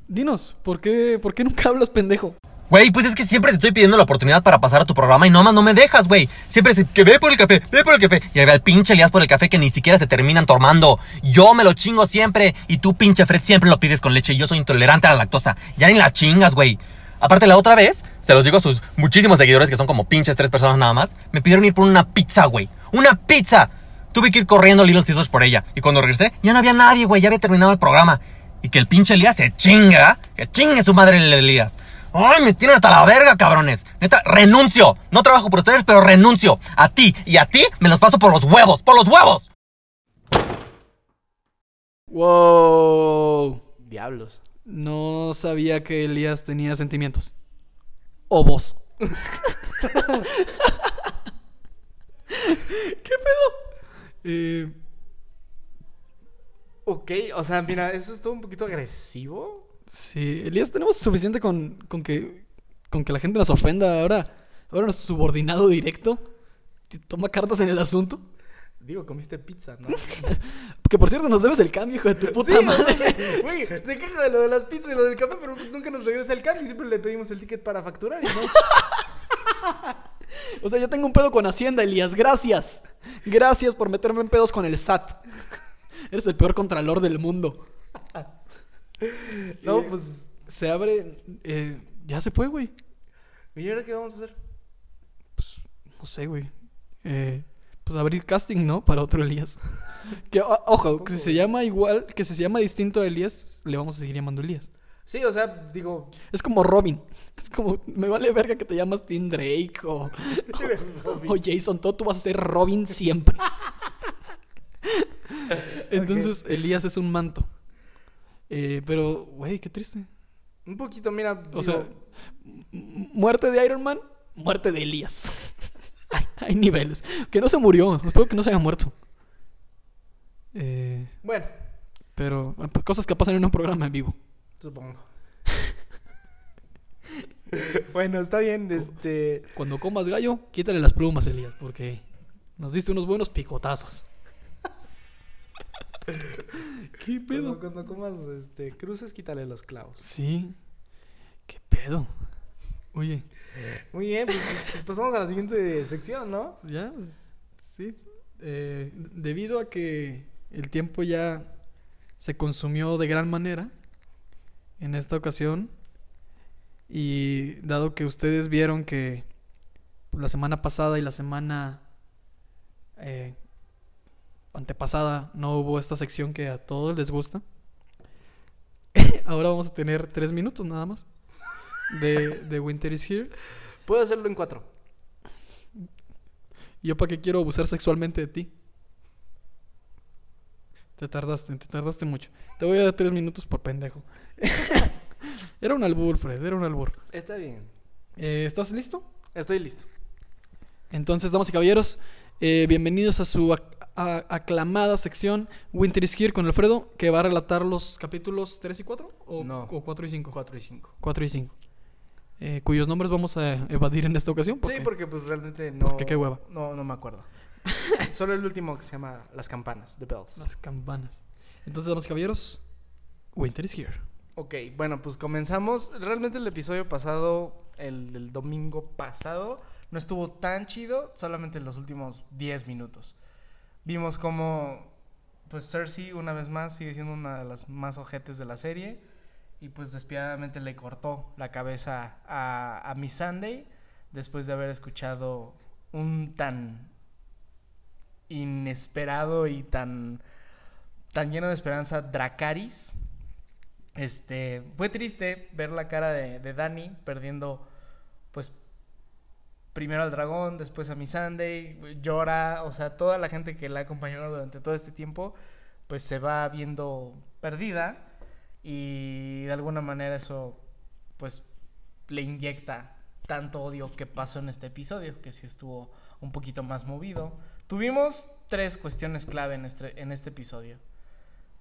dinos, ¿por qué, ¿por qué nunca hablas pendejo? Güey, pues es que siempre te estoy pidiendo la oportunidad para pasar a tu programa y nomás no me dejas, güey. Siempre es que ve por el café, ve por el café. Y ahí va el pinche Elías por el café que ni siquiera se terminan tomando. Yo me lo chingo siempre y tú, pinche Fred, siempre lo pides con leche y yo soy intolerante a la lactosa. Ya ni la chingas, güey. Aparte, la otra vez, se los digo a sus muchísimos seguidores, que son como pinches tres personas nada más, me pidieron ir por una pizza, güey. ¡Una pizza! Tuve que ir corriendo Little Caesars por ella. Y cuando regresé, ya no había nadie, güey. Ya había terminado el programa. Y que el pinche Elías se chinga. Que chingue su madre el Elías. Ay, me tienen hasta la verga, cabrones. Neta, renuncio. No trabajo por ustedes, pero renuncio. A ti y a ti me los paso por los huevos. ¡Por los huevos! ¡Wow! Diablos. No sabía que Elías tenía sentimientos. O vos. ¿Qué pedo? Eh, Ok, o sea, mira, eso es todo un poquito agresivo. sí, Elías, tenemos suficiente con, con que con que la gente nos ofenda. Ahora, ahora nuestro subordinado directo toma cartas en el asunto. Digo, comiste pizza, ¿no? Que por cierto, nos debes el cambio, hijo de tu puta Sí, madre. Güey, se queja de lo de las pizzas y lo del café, pero pues nunca nos regresa el cambio y siempre le pedimos el ticket para facturar y no. O sea, yo tengo un pedo con Hacienda, Elías. Gracias. Gracias por meterme en pedos con el SAT. Eres el peor contralor del mundo. No, Eh, pues. Se abre. eh, ya se fue, güey. ¿Y ahora qué vamos a hacer? No sé, güey. Eh, pues abrir casting, ¿no? Para otro Elías. Que, ojo, que si se llama igual, que si se llama distinto a Elías, le vamos a seguir llamando Elías. Sí, o sea, digo. Es como Robin. Es como, me vale verga que te llamas Tim Drake o, o, o Jason Todd. Tú vas a ser Robin siempre. Entonces, Elías es un manto. Eh, pero, güey, qué triste. Un poquito, mira. O digo, sea, muerte de Iron Man, muerte de Elías. Hay, hay niveles. Que no se murió. Espero que no se haya muerto. Eh, Bueno, pero eh, cosas que pasan en un programa en vivo. supongo. bueno, está bien, este. Cuando comas gallo, quítale las plumas, Elías, porque nos diste unos buenos picotazos. ¿Qué Cuando, cuando comas este, cruces, quítale los clavos. Sí. ¿Qué pedo? Oye, Muy bien, pues, pues pasamos a la siguiente sección, ¿no? pues ya, pues, sí. Eh, debido a que el tiempo ya se consumió de gran manera en esta ocasión y dado que ustedes vieron que pues, la semana pasada y la semana eh, antepasada no hubo esta sección que a todos les gusta, ahora vamos a tener tres minutos nada más de, de Winter is Here. Puedo hacerlo en cuatro. ¿Y yo para qué quiero abusar sexualmente de ti? Te tardaste, te tardaste mucho. Te voy a dar tres minutos por pendejo. era un albur, Fred, era un albur. Está bien. Eh, ¿Estás listo? Estoy listo. Entonces, damas y caballeros, eh, bienvenidos a su ac- a- aclamada sección Winter is Here con Alfredo, que va a relatar los capítulos 3 y 4 o, No. o 4 y 5. Cuatro y cinco. 4 y 5. Eh, cuyos nombres vamos a evadir en esta ocasión. Sí, porque pues realmente no. Porque qué hueva. No, no me acuerdo. Solo el último que se llama Las Campanas, The Bells. Las campanas. Entonces, damas y caballeros, Winter is here. Ok, bueno, pues comenzamos. Realmente el episodio pasado, el del domingo pasado, no estuvo tan chido, solamente en los últimos 10 minutos. Vimos como, pues Cersei, una vez más, sigue siendo una de las más ojetes de la serie. Y pues despiadadamente le cortó la cabeza a, a Sunday después de haber escuchado un tan inesperado y tan, tan lleno de esperanza Dracaris. Este, fue triste ver la cara de, de Dani perdiendo, pues, primero al dragón, después a Missandei, llora, o sea, toda la gente que la ha acompañado durante todo este tiempo, pues se va viendo perdida y de alguna manera eso, pues, le inyecta tanto odio que pasó en este episodio, que sí estuvo un poquito más movido. Tuvimos tres cuestiones clave en este, en este episodio.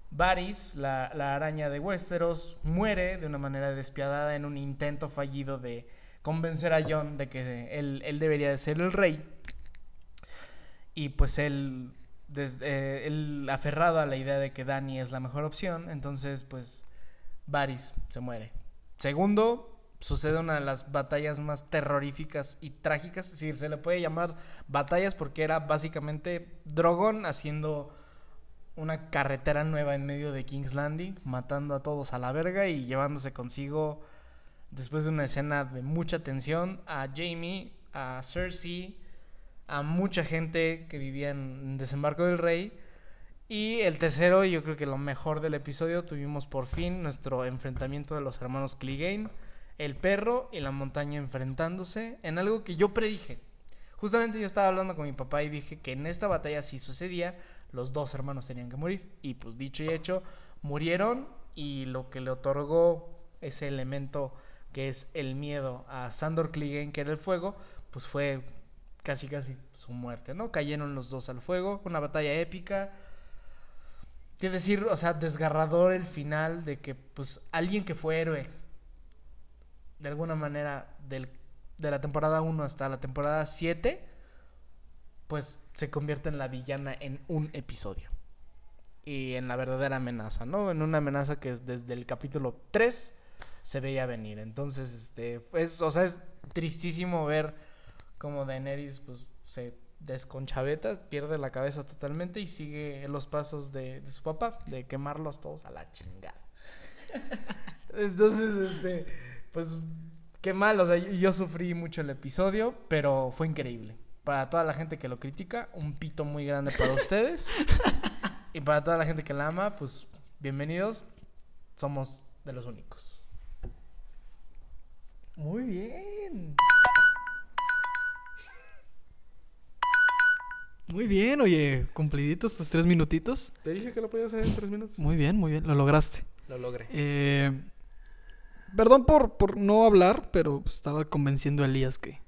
Varys, la, la araña de Westeros, muere de una manera despiadada en un intento fallido de convencer a Jon de que él, él debería de ser el rey. Y pues él, desde, él aferrado a la idea de que Dany es la mejor opción, entonces pues Varys se muere. Segundo, sucede una de las batallas más terroríficas y trágicas, decir, se le puede llamar batallas porque era básicamente Drogon haciendo una carretera nueva en medio de King's Landing, matando a todos a la verga y llevándose consigo, después de una escena de mucha tensión, a Jamie, a Cersei, a mucha gente que vivía en Desembarco del Rey. Y el tercero, yo creo que lo mejor del episodio, tuvimos por fin nuestro enfrentamiento de los hermanos Clegane, el perro y la montaña enfrentándose en algo que yo predije. Justamente yo estaba hablando con mi papá y dije que en esta batalla si sucedía, los dos hermanos tenían que morir. Y pues dicho y hecho, murieron y lo que le otorgó ese elemento que es el miedo a Sandor Clegane, que era el fuego, pues fue casi casi su muerte, ¿no? Cayeron los dos al fuego, una batalla épica. Quiero decir, o sea, desgarrador el final de que pues alguien que fue héroe de alguna manera del, de la temporada 1 hasta la temporada 7, pues se convierte en la villana en un episodio. Y en la verdadera amenaza, ¿no? En una amenaza que desde el capítulo 3 se veía venir. Entonces, este, es, o sea, es tristísimo ver cómo Daenerys pues se desconchaveta, pierde la cabeza totalmente y sigue los pasos de, de su papá, de quemarlos todos a la chingada. Entonces, este, pues qué mal, o sea, yo, yo sufrí mucho el episodio, pero fue increíble. Para toda la gente que lo critica, un pito muy grande para ustedes. y para toda la gente que la ama, pues bienvenidos. Somos de los únicos. Muy bien. Muy bien, oye, cumpliditos tus tres minutitos. Te dije que lo podías hacer en tres minutos. Muy bien, muy bien, lo lograste. Lo logré. Eh, perdón por, por no hablar, pero estaba convenciendo a Elías que,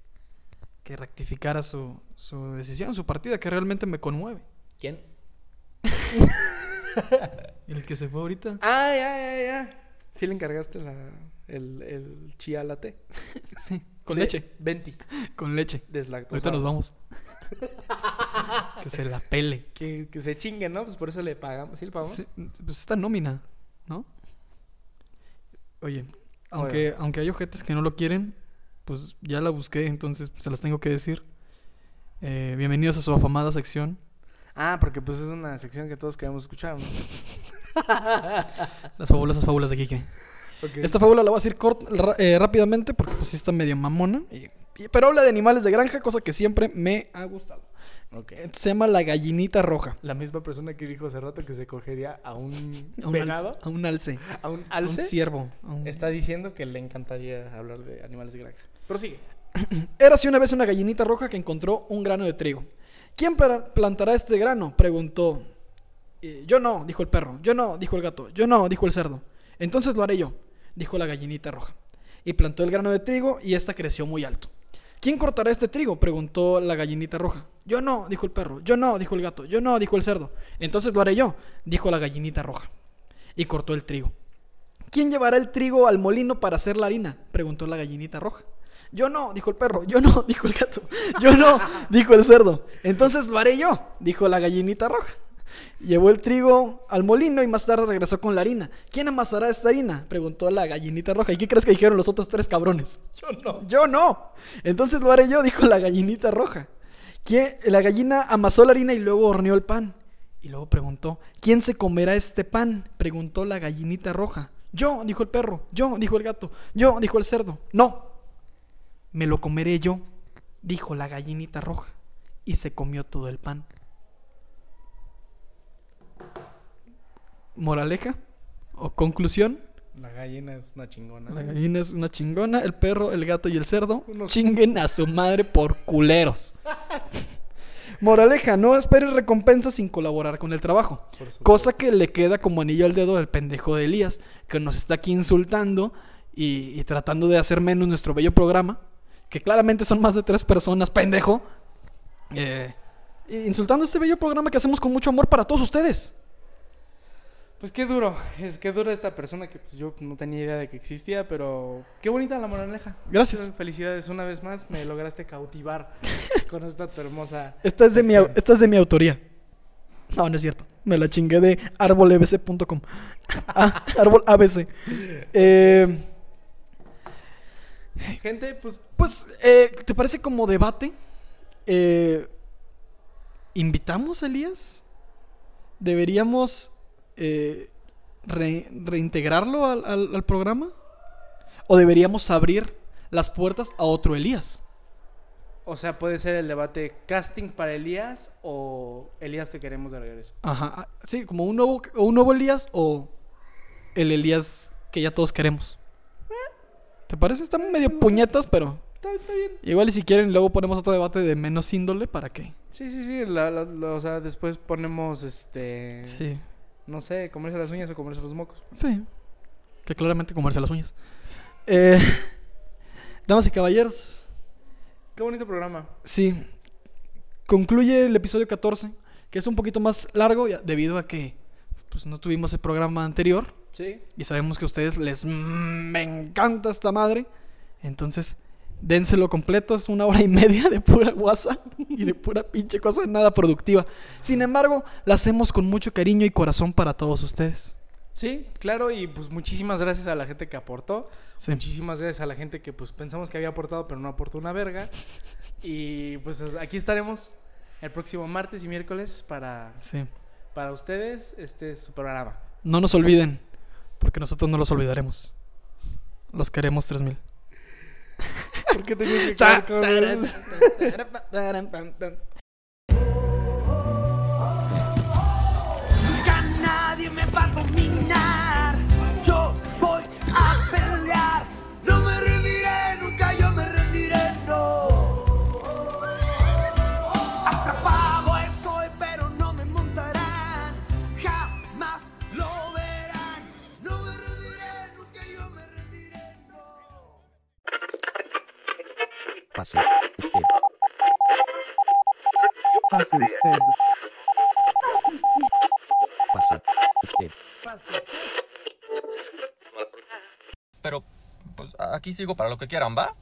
que rectificara su, su decisión, su partida, que realmente me conmueve. ¿Quién? El que se fue ahorita. Ah, ya, ya, ya. Sí le encargaste la, el, el chía latte. Sí, con leche. Venti. Con leche. Deslactosado. Ahorita nos vamos. que se la pele. Que, que se chingue, ¿no? Pues por eso le pagamos. ¿Sí le pagamos? Sí, pues está nómina, ¿no? Oye, aunque, aunque hay ojetes que no lo quieren, pues ya la busqué, entonces se las tengo que decir. Eh, bienvenidos a su afamada sección, Ah, porque pues es una sección que todos queremos escuchar, ¿no? las fabulosas fábulas de Quique. Esta fábula la voy a decir eh, rápidamente porque pues sí está medio mamona. y- pero habla de animales de granja, cosa que siempre me ha gustado. Ok. Eh, Se llama la gallinita roja. La misma persona que dijo hace rato que se cogería a un, A un, venado, alce, a un alce. a un A un alce, ciervo. a un- está diciendo que le encantaría hablar de animales de granja. Pero sigue. Érase una vez una gallinita roja que encontró un grano de trigo. ¿Quién pla- plantará este grano? preguntó. Eh, yo no, dijo el perro. Yo no, dijo el gato. Yo no, dijo el cerdo. Entonces lo haré yo, dijo la gallinita roja. Y plantó el grano de trigo y ésta creció muy alto. ¿Quién cortará este trigo? preguntó la gallinita roja. Yo no, dijo el perro. Yo no, dijo el gato. Yo no, dijo el cerdo. Entonces lo haré yo, dijo la gallinita roja. Y cortó el trigo. ¿Quién llevará el trigo al molino para hacer la harina? preguntó la gallinita roja. Yo no, dijo el perro. Yo no, dijo el gato. Yo no, dijo el cerdo. Entonces lo haré yo, dijo la gallinita roja. Llevó el trigo al molino y más tarde regresó con la harina. ¿Quién amasará esta harina? Preguntó la gallinita roja. ¿Y qué crees que dijeron los otros tres cabrones? Yo no. Yo no. Entonces lo haré yo, dijo la gallinita roja. ¿Quién- La gallina amasó la harina y luego horneó el pan. Y luego preguntó, ¿quién se comerá este pan? Preguntó la gallinita roja. Yo, dijo el perro. Yo, dijo el gato. Yo, dijo el cerdo. No. Me lo comeré yo, dijo la gallinita roja. Y se comió todo el pan. Moraleja o conclusión. La gallina es una chingona. La gallina es una chingona, el perro, el gato y el cerdo Unos- chinguen a su madre por culeros. Moraleja, no esperes recompensas sin colaborar con el trabajo. Cosa que le queda como anillo al dedo al pendejo de Elías, que nos está aquí insultando y, y tratando de hacer menos nuestro bello programa, que claramente son más de tres personas, pendejo. Eh, insultando este bello programa que hacemos con mucho amor para todos ustedes. Pues qué duro, es que dura esta persona que pues, yo no tenía idea de que existía, pero qué bonita la moraleja. Gracias. Felicidades una vez más, me lograste cautivar con esta tu hermosa. Esta es de mi, au- esta es de mi autoría. No, no es cierto. Me la chingué de arbolabc.com. Ah, árbol ABC. Eh, Gente, pues pues, eh, ¿te parece como debate? Eh, ¿Invitamos a Elías? ¿Deberíamos eh, re- reintegrarlo al, al- al programa? ¿O deberíamos abrir las puertas a otro Elías? O sea, puede ser el debate casting para Elías o Elías te queremos de regreso. Ajá, ah, sí, como un nuevo, un nuevo Elías o el Elías que ya todos queremos. ¿Te parece? Están medio puñetas, pero Está, está bien. igual y si quieren luego ponemos otro debate de menos índole para que... Sí, sí, sí. la- la- la- o sea, después ponemos este. Sí, No sé, comerse las uñas o comerse los mocos. sí. Que claramente comerse las uñas. Eh, damas y caballeros, Qué bonito programa. sí. Concluye el episodio 14, que es un poquito más largo debido a que pues, no tuvimos el programa anterior. Sí. Y sabemos que a ustedes les me encanta esta madre. Entonces, dénselo completo. Es una hora y media de pura guasa y de pura pinche cosa nada productiva. Sin embargo, la hacemos con mucho cariño y corazón para todos ustedes. Sí, claro, y pues muchísimas gracias a la gente que aportó. Sí. Muchísimas gracias a la gente que pues pensamos que había aportado, pero no aportó una verga. y pues aquí estaremos el próximo martes y miércoles para, Sí. para ustedes. Este es su programa. No nos olviden, porque nosotros no los olvidaremos. Los queremos 3000. ¿Por qué tenías que Ta- quedar con- Pase usted. Pase usted. Pero, pues aquí sigo para lo que quieran, ¿va?